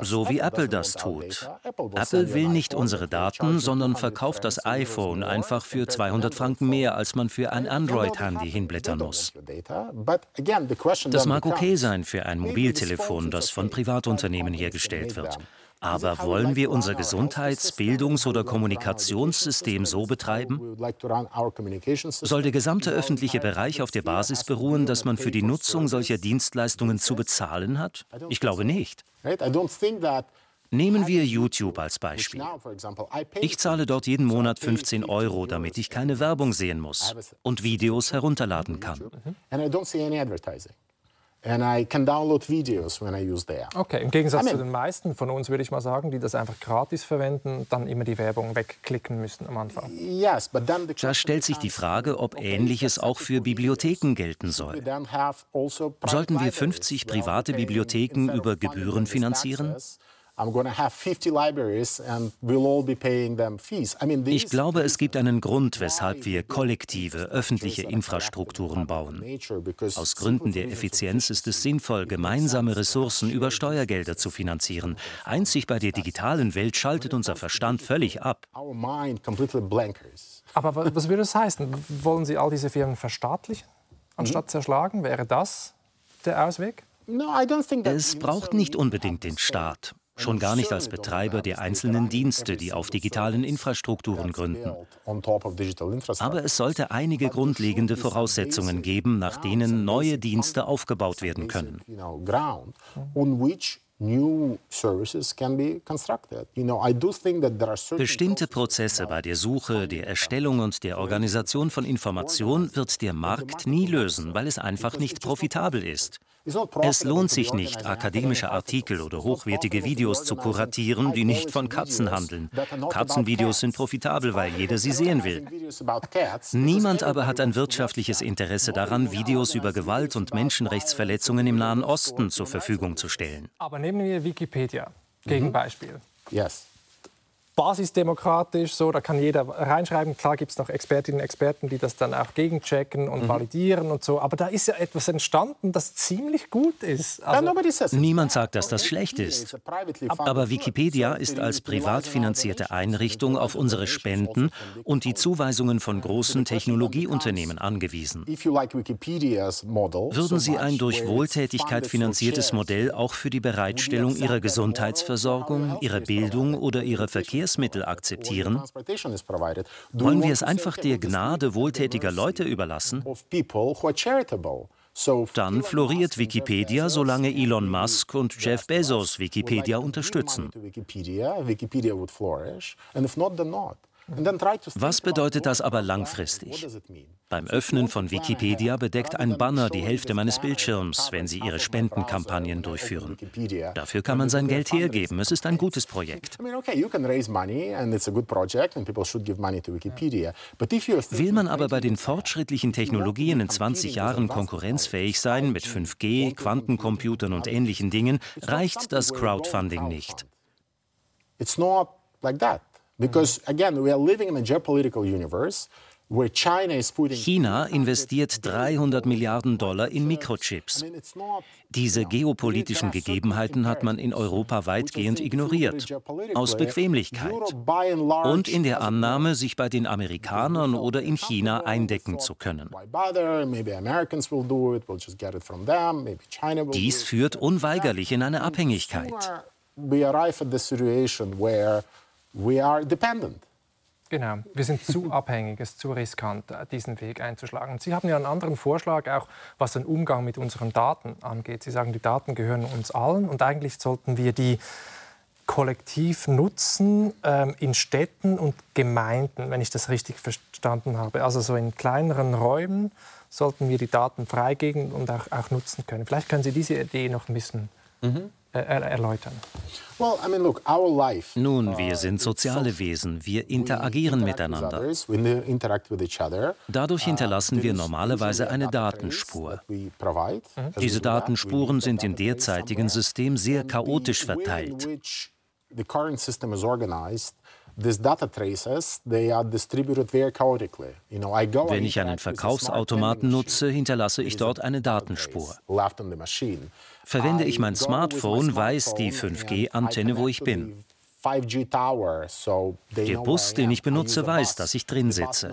So wie Apple das tut. Apple will nicht unsere Daten, sondern verkauft das iPhone einfach für 200 Franken mehr, als man für ein Android-Handy hinblättern muss. Das mag okay sein für ein Mobiltelefon, das von Privatunternehmen hergestellt wird. Aber wollen wir unser Gesundheits-, Bildungs- oder Kommunikationssystem so betreiben? Soll der gesamte öffentliche Bereich auf der Basis beruhen, dass man für die Nutzung solcher Dienstleistungen zu bezahlen hat? Ich glaube nicht. Nehmen wir YouTube als Beispiel. Ich zahle dort jeden Monat 15 Euro, damit ich keine Werbung sehen muss und Videos herunterladen kann. And I can download videos when I use the app. Okay, im Gegensatz I mean, zu den meisten von uns würde ich mal sagen, die das einfach gratis verwenden, dann immer die Werbung wegklicken müssen am Anfang. Yes, but then the da stellt sich die Frage, ob Ähnliches auch für Bibliotheken gelten soll. Also Sollten wir 50 private Bibliotheken über Gebühren finanzieren? Ich glaube, es gibt einen Grund, weshalb wir kollektive, öffentliche Infrastrukturen bauen. Aus Gründen der Effizienz ist es sinnvoll, gemeinsame Ressourcen über Steuergelder zu finanzieren. Einzig bei der digitalen Welt schaltet unser Verstand völlig ab. Aber was würde das heißen? Wollen Sie all diese Firmen verstaatlichen, anstatt mhm. zerschlagen? Wäre das der Ausweg? Es braucht nicht unbedingt den Staat schon gar nicht als Betreiber der einzelnen Dienste, die auf digitalen Infrastrukturen gründen. Aber es sollte einige grundlegende Voraussetzungen geben, nach denen neue Dienste aufgebaut werden können. Bestimmte Prozesse bei der Suche, der Erstellung und der Organisation von Information wird der Markt nie lösen, weil es einfach nicht profitabel ist. Es lohnt sich nicht, akademische Artikel oder hochwertige Videos zu kuratieren, die nicht von Katzen handeln. Katzenvideos sind profitabel, weil jeder sie sehen will. Niemand aber hat ein wirtschaftliches Interesse daran, Videos über Gewalt und Menschenrechtsverletzungen im Nahen Osten zur Verfügung zu stellen. Aber nehmen wir Wikipedia, Gegenbeispiel. Yes basisdemokratisch, so, da kann jeder reinschreiben. Klar gibt es noch Expertinnen und Experten, die das dann auch gegenchecken und mhm. validieren und so. Aber da ist ja etwas entstanden, das ziemlich gut ist. Also Niemand sagt, dass das schlecht ist. Aber Wikipedia ist als privat finanzierte Einrichtung auf unsere Spenden und die Zuweisungen von großen Technologieunternehmen angewiesen. Würden Sie ein durch Wohltätigkeit finanziertes Modell auch für die Bereitstellung Ihrer Gesundheitsversorgung, Ihrer Bildung oder Ihrer Verkehrs Verkehrsmittel akzeptieren? Wollen wir es einfach der Gnade wohltätiger Leute überlassen? Dann floriert Wikipedia, solange Elon Musk und Jeff Bezos Wikipedia unterstützen. Was bedeutet das aber langfristig? Beim Öffnen von Wikipedia bedeckt ein Banner die Hälfte meines Bildschirms, wenn Sie Ihre Spendenkampagnen durchführen. Dafür kann man sein Geld hergeben. Es ist ein gutes Projekt. Will man aber bei den fortschrittlichen Technologien in 20 Jahren konkurrenzfähig sein mit 5G, Quantencomputern und ähnlichen Dingen, reicht das Crowdfunding nicht. It's not like that. Because again, we are living in a geopolitical universe China investiert 300 Milliarden Dollar in Mikrochips. Diese geopolitischen Gegebenheiten hat man in Europa weitgehend ignoriert, aus Bequemlichkeit. Und in der Annahme, sich bei den Amerikanern oder in China eindecken zu können. Dies führt unweigerlich in eine Abhängigkeit. We arrive at the situation where we are dependent. Genau, wir sind zu *laughs* abhängig, es ist zu riskant, äh, diesen Weg einzuschlagen. Sie haben ja einen anderen Vorschlag, auch was den Umgang mit unseren Daten angeht. Sie sagen, die Daten gehören uns allen und eigentlich sollten wir die kollektiv nutzen ähm, in Städten und Gemeinden, wenn ich das richtig verstanden habe. Also so in kleineren Räumen sollten wir die Daten freigeben und auch, auch nutzen können. Vielleicht können Sie diese Idee noch ein bisschen mhm. Äh, erläutern? Nun, wir sind soziale Wesen, wir interagieren miteinander. Dadurch hinterlassen wir normalerweise eine Datenspur. Diese Datenspuren sind im derzeitigen System sehr chaotisch verteilt. Wenn ich einen Verkaufsautomaten nutze, hinterlasse ich dort eine Datenspur. Verwende ich mein Smartphone, weiß die 5G-Antenne, wo ich bin. Der Bus, den ich benutze, weiß, dass ich drin sitze.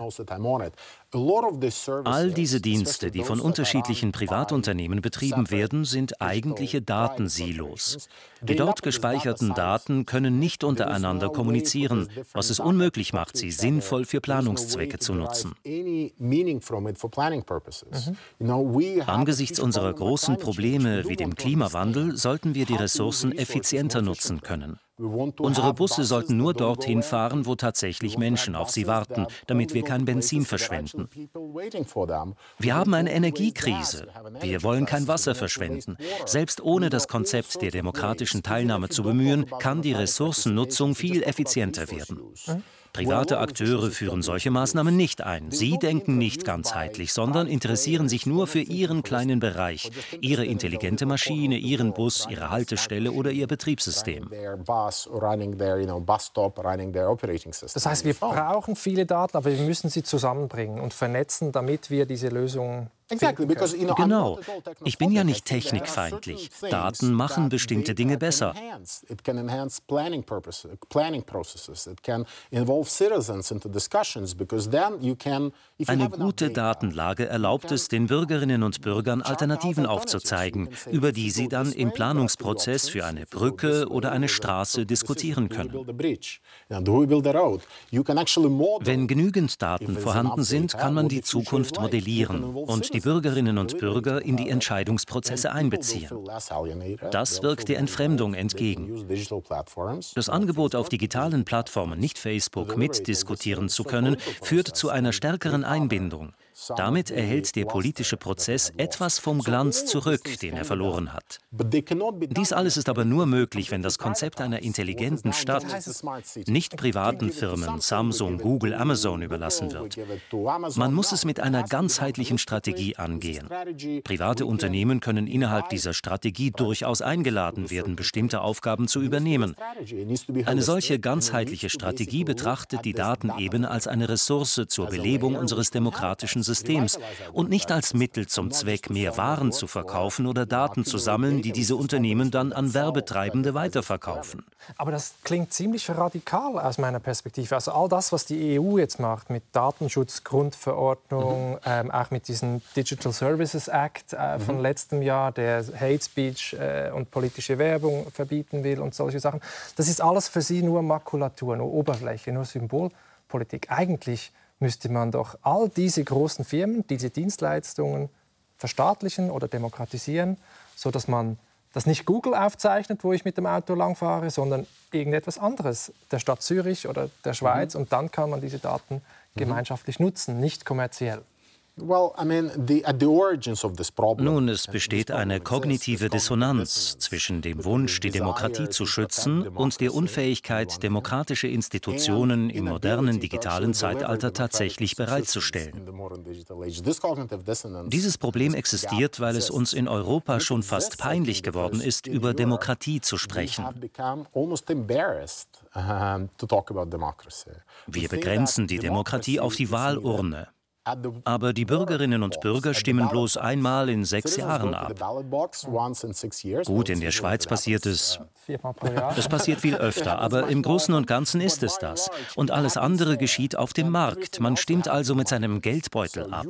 All diese Dienste, die von unterschiedlichen Privatunternehmen betrieben werden, sind eigentliche Datensilos. Die dort gespeicherten Daten können nicht untereinander kommunizieren, was es unmöglich macht, sie sinnvoll für Planungszwecke zu nutzen. Mhm. Angesichts unserer großen Probleme wie dem Klimawandel sollten wir die Ressourcen effizienter nutzen können. Unsere Busse sollten nur dorthin fahren, wo tatsächlich Menschen auf sie warten, damit wir kein Benzin verschwenden. Wir haben eine Energiekrise. Wir wollen kein Wasser verschwenden. Selbst ohne das Konzept der demokratischen Teilnahme zu bemühen, kann die Ressourcennutzung viel effizienter werden. Private Akteure führen solche Maßnahmen nicht ein. Sie denken nicht ganzheitlich, sondern interessieren sich nur für ihren kleinen Bereich, ihre intelligente Maschine, ihren Bus, ihre Haltestelle oder ihr Betriebssystem. Das heißt, wir brauchen viele Daten, aber wir müssen sie zusammenbringen und vernetzen, damit wir diese Lösung Genau. Ich bin ja nicht technikfeindlich. Daten machen bestimmte Dinge besser. Eine gute Datenlage erlaubt es den Bürgerinnen und Bürgern, Alternativen aufzuzeigen, über die sie dann im Planungsprozess für eine Brücke oder eine Straße diskutieren können. Wenn genügend Daten vorhanden sind, kann man die Zukunft modellieren und die die Bürgerinnen und Bürger in die Entscheidungsprozesse einbeziehen. Das wirkt der Entfremdung entgegen. Das Angebot auf digitalen Plattformen, nicht Facebook, mitdiskutieren zu können, führt zu einer stärkeren Einbindung. Damit erhält der politische Prozess etwas vom Glanz zurück, den er verloren hat. Dies alles ist aber nur möglich, wenn das Konzept einer intelligenten Stadt nicht privaten Firmen Samsung, Google, Amazon überlassen wird. Man muss es mit einer ganzheitlichen Strategie angehen. Private Unternehmen können innerhalb dieser Strategie durchaus eingeladen werden, bestimmte Aufgaben zu übernehmen. Eine solche ganzheitliche Strategie betrachtet die Datenebene als eine Ressource zur Belebung unseres demokratischen Systems und nicht als Mittel zum Zweck, mehr Waren zu verkaufen oder Daten zu sammeln, die diese Unternehmen dann an Werbetreibende weiterverkaufen. Aber das klingt ziemlich radikal aus meiner Perspektive. Also all das, was die EU jetzt macht mit Datenschutz, Grundverordnung, mhm. ähm, auch mit diesem Digital Services Act äh, mhm. von letztem Jahr, der Hate Speech äh, und politische Werbung verbieten will und solche Sachen, das ist alles für Sie nur Makulatur, nur Oberfläche, nur Symbolpolitik. Eigentlich müsste man doch all diese großen Firmen, diese Dienstleistungen verstaatlichen oder demokratisieren, sodass man das nicht Google aufzeichnet, wo ich mit dem Auto langfahre, sondern irgendetwas anderes, der Stadt Zürich oder der Schweiz. Mhm. Und dann kann man diese Daten mhm. gemeinschaftlich nutzen, nicht kommerziell. Nun, es besteht eine kognitive Dissonanz zwischen dem Wunsch, die Demokratie zu schützen, und der Unfähigkeit, demokratische Institutionen im modernen digitalen Zeitalter tatsächlich bereitzustellen. Dieses Problem existiert, weil es uns in Europa schon fast peinlich geworden ist, über Demokratie zu sprechen. *laughs* Wir begrenzen die Demokratie auf die Wahlurne. Aber die Bürgerinnen und Bürger stimmen bloß einmal in sechs Jahren ab. Gut, in der Schweiz passiert es. Es passiert viel öfter, aber im Großen und Ganzen ist es das. Und alles andere geschieht auf dem Markt. Man stimmt also mit seinem Geldbeutel ab.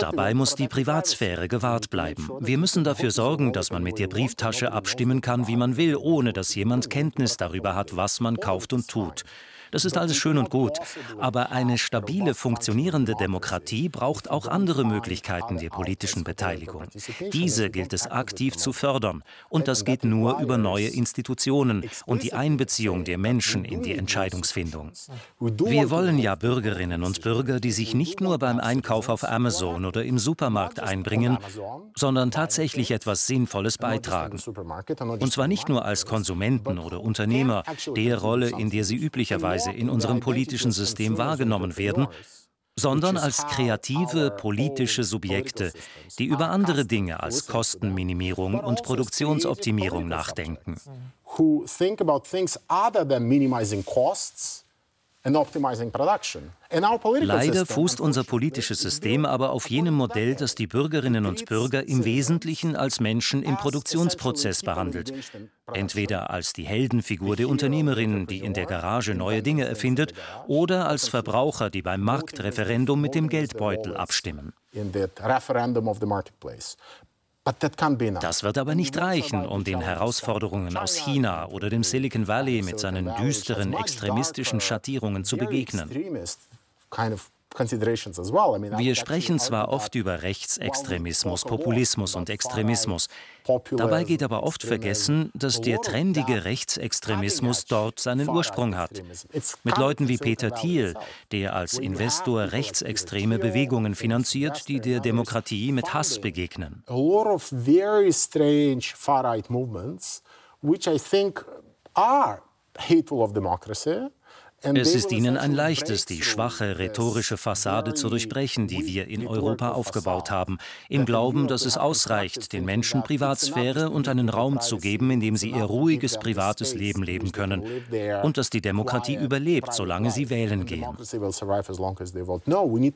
Dabei muss die Privatsphäre gewahrt bleiben. Wir müssen dafür sorgen, dass man mit der Brieftasche abstimmen kann, wie man will, ohne dass jemand Kenntnis darüber hat, was man kauft und tut. Das ist alles schön und gut. Aber eine stabile, funktionierende Demokratie braucht auch andere Möglichkeiten der politischen Beteiligung. Diese gilt es aktiv zu fördern. Und das geht nur über neue Institutionen und die Einbeziehung der Menschen in die Entscheidungsfindung. Wir wollen ja Bürgerinnen und Bürger, die sich nicht nur beim Einkauf auf Amazon oder im Supermarkt einbringen, sondern tatsächlich etwas Sinnvolles beitragen. Und zwar nicht nur als Konsumenten oder Unternehmer, der Rolle, in der sie üblicherweise Weise in unserem politischen System wahrgenommen werden, sondern als kreative politische Subjekte, die über andere Dinge als Kostenminimierung und Produktionsoptimierung nachdenken. Who think about things other than minimizing costs Leider fußt unser politisches System aber auf jenem Modell, das die Bürgerinnen und Bürger im Wesentlichen als Menschen im Produktionsprozess behandelt. Entweder als die Heldenfigur der Unternehmerin, die in der Garage neue Dinge erfindet, oder als Verbraucher, die beim Marktreferendum mit dem Geldbeutel abstimmen. Das wird aber nicht reichen, um den Herausforderungen aus China oder dem Silicon Valley mit seinen düsteren extremistischen Schattierungen zu begegnen. Wir sprechen zwar oft über Rechtsextremismus, Populismus und Extremismus. Dabei geht aber oft vergessen, dass der trendige Rechtsextremismus dort seinen Ursprung hat. Mit Leuten wie Peter Thiel, der als Investor rechtsextreme Bewegungen finanziert, die der Demokratie mit Hass begegnen. which I think are hateful of democracy. Es ist ihnen ein leichtes, die schwache rhetorische Fassade zu durchbrechen, die wir in Europa aufgebaut haben, im Glauben, dass es ausreicht, den Menschen Privatsphäre und einen Raum zu geben, in dem sie ihr ruhiges privates Leben leben können und dass die Demokratie überlebt, solange sie wählen gehen.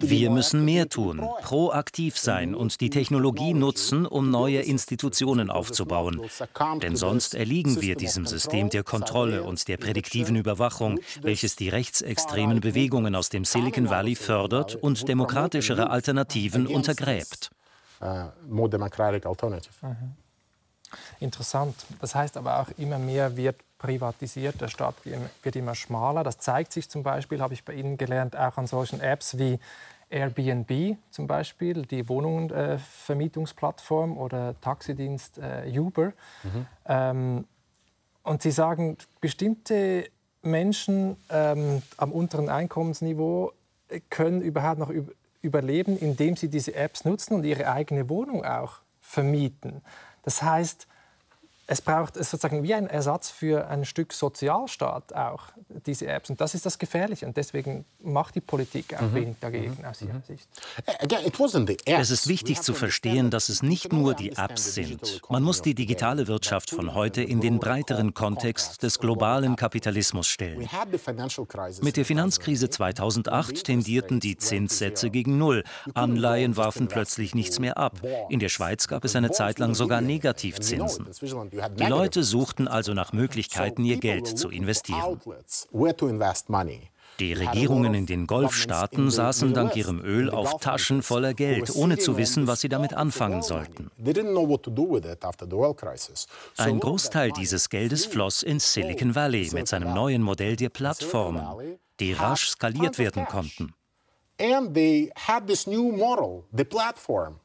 Wir müssen mehr tun, proaktiv sein und die Technologie nutzen, um neue Institutionen aufzubauen. Denn sonst erliegen wir diesem System der Kontrolle und der prädiktiven Überwachung, welches die rechtsextremen Bewegungen aus dem Silicon Valley fördert und demokratischere Alternativen untergräbt. Uh, mhm. Interessant. Das heißt aber auch immer mehr wird privatisiert. Der Staat wird immer schmaler. Das zeigt sich zum Beispiel, habe ich bei Ihnen gelernt, auch an solchen Apps wie Airbnb zum Beispiel, die Wohnungsvermietungsplattform oder Taxidienst äh, Uber. Mhm. Ähm, und Sie sagen, bestimmte Menschen ähm, am unteren Einkommensniveau können überhaupt noch überleben, indem sie diese Apps nutzen und ihre eigene Wohnung auch vermieten. Das heißt, es braucht es sozusagen wie ein Ersatz für ein Stück Sozialstaat auch, diese Apps. Und das ist das Gefährliche. Und deswegen macht die Politik auch mhm. wenig dagegen mhm. aus ihrer mhm. Sicht. Es ist wichtig zu verstehen, dass es nicht nur die Apps sind. Man muss die digitale Wirtschaft von heute in den breiteren Kontext des globalen Kapitalismus stellen. Mit der Finanzkrise 2008 tendierten die Zinssätze gegen Null. Anleihen warfen plötzlich nichts mehr ab. In der Schweiz gab es eine Zeit lang sogar Negativzinsen. Die Leute suchten also nach Möglichkeiten, ihr Geld zu investieren. Die Regierungen in den Golfstaaten saßen dank ihrem Öl auf Taschen voller Geld, ohne zu wissen, was sie damit anfangen sollten. Ein Großteil dieses Geldes floss ins Silicon Valley mit seinem neuen Modell der Plattformen, die rasch skaliert werden konnten. And they had this new model, the platform.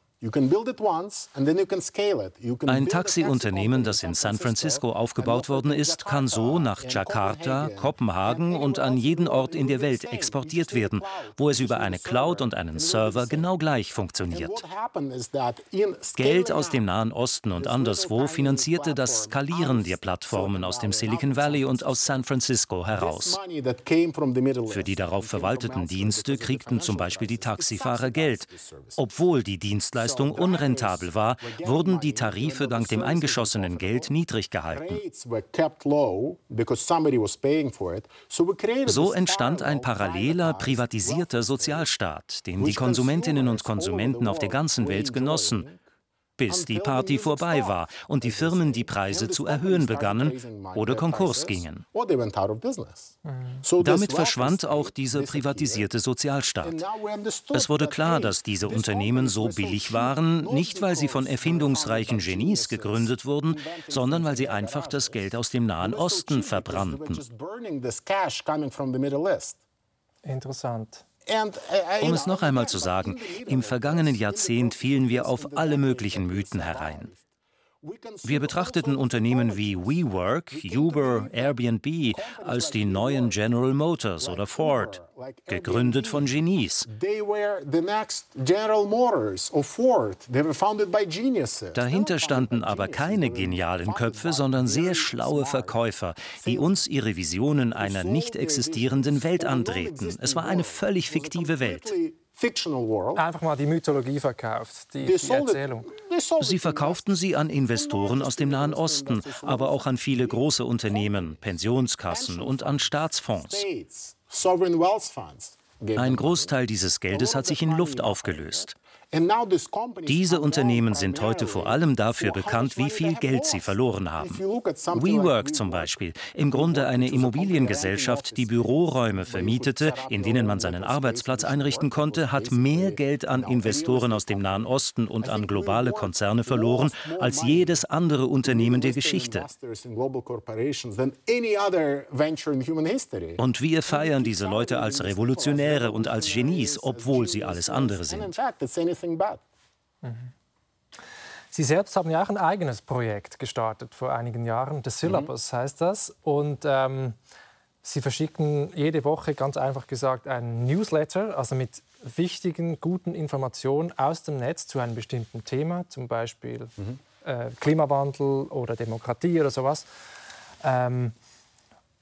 Ein Taxiunternehmen, das in San Francisco aufgebaut worden ist, kann so nach Jakarta, Kopenhagen und an jeden Ort in der Welt exportiert werden, wo es über eine Cloud und einen Server genau gleich funktioniert. Geld aus dem Nahen Osten und anderswo finanzierte das Skalieren der Plattformen aus dem Silicon Valley und aus San Francisco heraus. Für die darauf verwalteten Dienste kriegten zum Beispiel die Taxifahrer Geld, obwohl die Dienstleister Dienstleistung unrentabel war, wurden die Tarife dank dem eingeschossenen Geld niedrig gehalten. So entstand ein paralleler, privatisierter Sozialstaat, den die Konsumentinnen und Konsumenten auf der ganzen Welt genossen bis die Party vorbei war und die Firmen die Preise zu erhöhen begannen oder Konkurs gingen. Damit verschwand auch dieser privatisierte Sozialstaat. Es wurde klar, dass diese Unternehmen so billig waren, nicht weil sie von erfindungsreichen Genies gegründet wurden, sondern weil sie einfach das Geld aus dem Nahen Osten verbrannten. Interessant. Um es noch einmal zu sagen, im vergangenen Jahrzehnt fielen wir auf alle möglichen Mythen herein. Wir betrachteten Unternehmen wie WeWork, Uber, Airbnb als die neuen General Motors oder Ford, gegründet von Genies. Dahinter standen aber keine genialen Köpfe, sondern sehr schlaue Verkäufer, die uns ihre Visionen einer nicht existierenden Welt andrehten. Es war eine völlig fiktive Welt. Einfach mal die Mythologie verkauft, die, die Erzählung. Sie verkauften sie an Investoren aus dem Nahen Osten, aber auch an viele große Unternehmen, Pensionskassen und an Staatsfonds. Ein Großteil dieses Geldes hat sich in Luft aufgelöst. Diese Unternehmen sind heute vor allem dafür bekannt, wie viel Geld sie verloren haben. WeWork zum Beispiel, im Grunde eine Immobiliengesellschaft, die Büroräume vermietete, in denen man seinen Arbeitsplatz einrichten konnte, hat mehr Geld an Investoren aus dem Nahen Osten und an globale Konzerne verloren als jedes andere Unternehmen der Geschichte. Und wir feiern diese Leute als Revolutionäre und als Genies, obwohl sie alles andere sind anything bad. Mhm. Sie selbst haben ja auch ein eigenes Projekt gestartet vor einigen Jahren. The Syllabus mhm. heißt das. Und ähm, Sie verschicken jede Woche, ganz einfach gesagt, einen Newsletter, also mit wichtigen, guten Informationen aus dem Netz zu einem bestimmten Thema, zum Beispiel mhm. äh, Klimawandel oder Demokratie oder sowas. Ähm,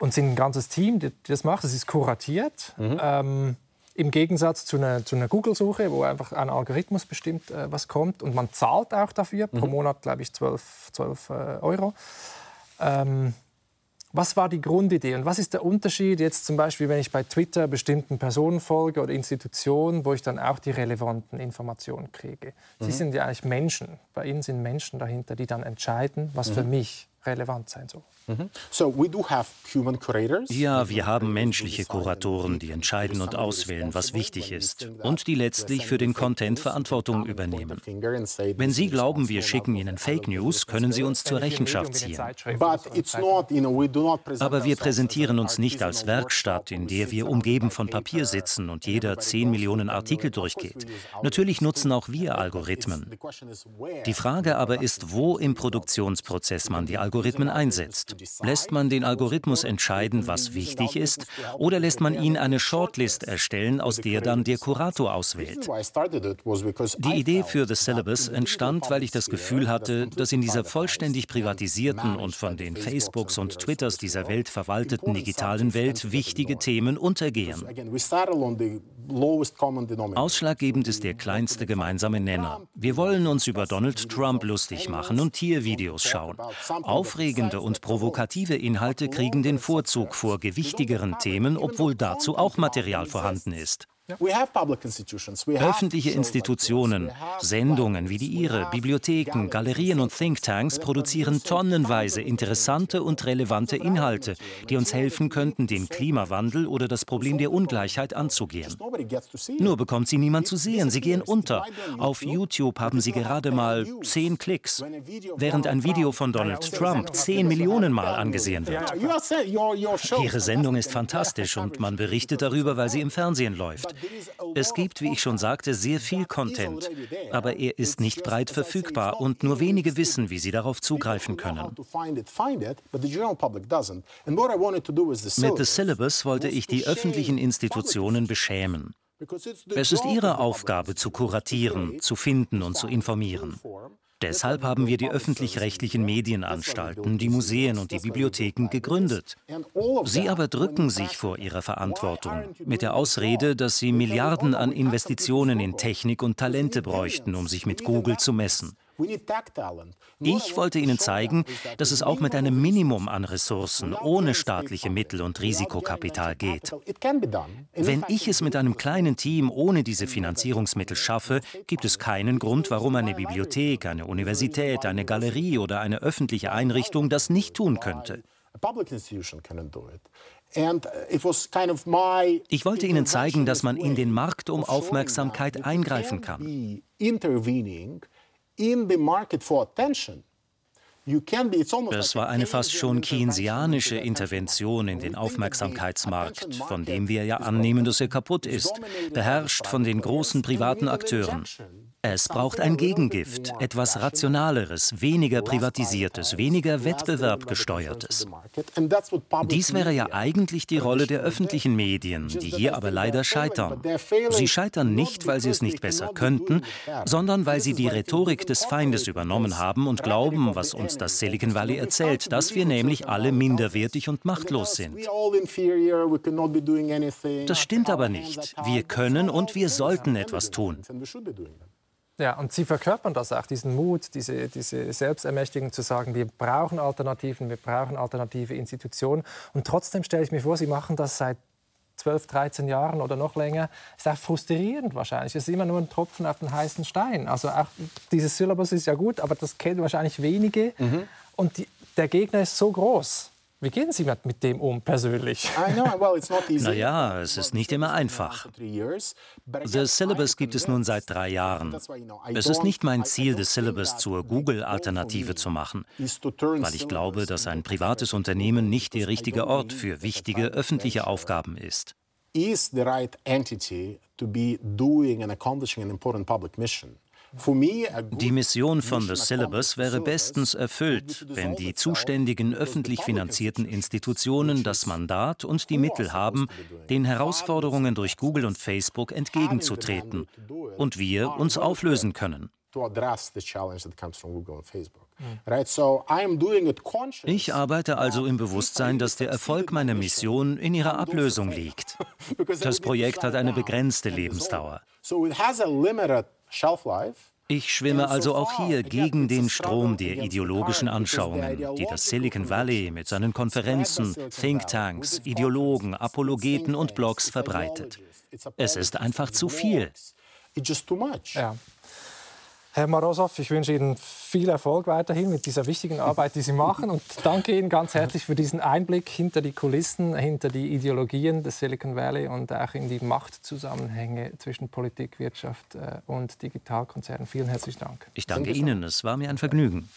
und sind ein ganzes Team, das das macht. Es ist kuratiert. Mhm. Ähm, im Gegensatz zu einer, zu einer Google-Suche, wo einfach ein Algorithmus bestimmt, äh, was kommt. Und man zahlt auch dafür, mhm. pro Monat, glaube ich, 12, 12 äh, Euro. Ähm, was war die Grundidee und was ist der Unterschied jetzt zum Beispiel, wenn ich bei Twitter bestimmten Personen folge oder Institutionen, wo ich dann auch die relevanten Informationen kriege? Mhm. Sie sind ja eigentlich Menschen bei Ihnen sind Menschen dahinter, die dann entscheiden, was mhm. für mich relevant sein soll. Mhm. Ja, wir haben menschliche Kuratoren, die entscheiden und auswählen, was wichtig ist und die letztlich für den Content Verantwortung übernehmen. Wenn Sie glauben, wir schicken Ihnen Fake News, können Sie uns zur Rechenschaft ziehen. Aber wir präsentieren uns nicht als Werkstatt, in der wir umgeben von Papier sitzen und jeder 10 Millionen Artikel durchgeht. Natürlich nutzen auch wir Algorithmen. Die Frage aber ist, wo im Produktionsprozess man die Algorithmen einsetzt. Lässt man den Algorithmus entscheiden, was wichtig ist, oder lässt man ihn eine Shortlist erstellen, aus der dann der Kurator auswählt? Die Idee für The Syllabus entstand, weil ich das Gefühl hatte, dass in dieser vollständig privatisierten und von den Facebooks und Twitters dieser Welt verwalteten digitalen Welt wichtige Themen untergehen. Ausschlaggebend ist der kleinste gemeinsame Nenner. Wir wollen uns über Donald Trump lustig machen und Tiervideos schauen. Aufregende und provokative Inhalte kriegen den Vorzug vor gewichtigeren Themen, obwohl dazu auch Material vorhanden ist. Öffentliche Institutionen, Sendungen wie die Ihre, Bibliotheken, Galerien und Thinktanks produzieren tonnenweise interessante und relevante Inhalte, die uns helfen könnten, den Klimawandel oder das Problem der Ungleichheit anzugehen. Nur bekommt sie niemand zu sehen, sie gehen unter. Auf YouTube haben sie gerade mal zehn Klicks, während ein Video von Donald Trump zehn Millionen Mal angesehen wird. Ihre Sendung ist fantastisch und man berichtet darüber, weil sie im Fernsehen läuft. Es gibt, wie ich schon sagte, sehr viel Content, aber er ist nicht breit verfügbar und nur wenige wissen, wie sie darauf zugreifen können. Mit The Syllabus wollte ich die öffentlichen Institutionen beschämen. Es ist ihre Aufgabe zu kuratieren, zu finden und zu informieren. Deshalb haben wir die öffentlich-rechtlichen Medienanstalten, die Museen und die Bibliotheken gegründet. Sie aber drücken sich vor ihrer Verantwortung mit der Ausrede, dass sie Milliarden an Investitionen in Technik und Talente bräuchten, um sich mit Google zu messen. Ich wollte Ihnen zeigen, dass es auch mit einem Minimum an Ressourcen ohne staatliche Mittel und Risikokapital geht. Wenn ich es mit einem kleinen Team ohne diese Finanzierungsmittel schaffe, gibt es keinen Grund, warum eine Bibliothek, eine Universität, eine Galerie oder eine öffentliche Einrichtung das nicht tun könnte. Ich wollte Ihnen zeigen, dass man in den Markt um Aufmerksamkeit eingreifen kann es war eine fast schon keynesianische Intervention in den Aufmerksamkeitsmarkt, von dem wir ja annehmen, dass er kaputt ist, beherrscht von den großen privaten Akteuren. Es braucht ein Gegengift, etwas Rationaleres, weniger Privatisiertes, weniger Wettbewerbgesteuertes. Dies wäre ja eigentlich die Rolle der öffentlichen Medien, die hier aber leider scheitern. Sie scheitern nicht, weil sie es nicht besser könnten, sondern weil sie die Rhetorik des Feindes übernommen haben und glauben, was uns das Silicon Valley erzählt, dass wir nämlich alle minderwertig und machtlos sind. Das stimmt aber nicht. Wir können und wir sollten etwas tun. Ja, und Sie verkörpern das auch, diesen Mut, diese, diese Selbstermächtigung zu sagen, wir brauchen Alternativen, wir brauchen alternative Institutionen. Und trotzdem stelle ich mir vor, Sie machen das seit 12, 13 Jahren oder noch länger. Das ist auch frustrierend wahrscheinlich. Es ist immer nur ein Tropfen auf den heißen Stein. Also auch dieses Syllabus ist ja gut, aber das kennen wahrscheinlich wenige. Mhm. Und die, der Gegner ist so groß. Wie gehen Sie mit dem um persönlich? naja, es ist nicht immer einfach. The Syllabus gibt es nun seit drei Jahren. Es ist nicht mein Ziel, The Syllabus zur Google-Alternative zu machen, weil ich glaube, dass ein privates Unternehmen nicht der richtige Ort für wichtige öffentliche Aufgaben ist. Is the right entity to be doing and accomplishing an important public mission? Die Mission von The Syllabus wäre bestens erfüllt, wenn die zuständigen öffentlich finanzierten Institutionen das Mandat und die Mittel haben, den Herausforderungen durch Google und Facebook entgegenzutreten und wir uns auflösen können. Ich arbeite also im Bewusstsein, dass der Erfolg meiner Mission in ihrer Ablösung liegt. *laughs* Das Projekt hat eine begrenzte Lebensdauer. Ich schwimme also auch hier gegen den Strom der ideologischen Anschauungen, die das Silicon Valley mit seinen Konferenzen, Thinktanks, Ideologen, Apologeten und Blogs verbreitet. Es ist einfach zu viel. Ja. Herr Marosov, ich wünsche Ihnen viel Erfolg weiterhin mit dieser wichtigen Arbeit, die Sie machen. Und danke Ihnen ganz herzlich für diesen Einblick hinter die Kulissen, hinter die Ideologien des Silicon Valley und auch in die Machtzusammenhänge zwischen Politik, Wirtschaft äh, und Digitalkonzernen. Vielen herzlichen Dank. Ich danke Ihnen. Es war mir ein Vergnügen.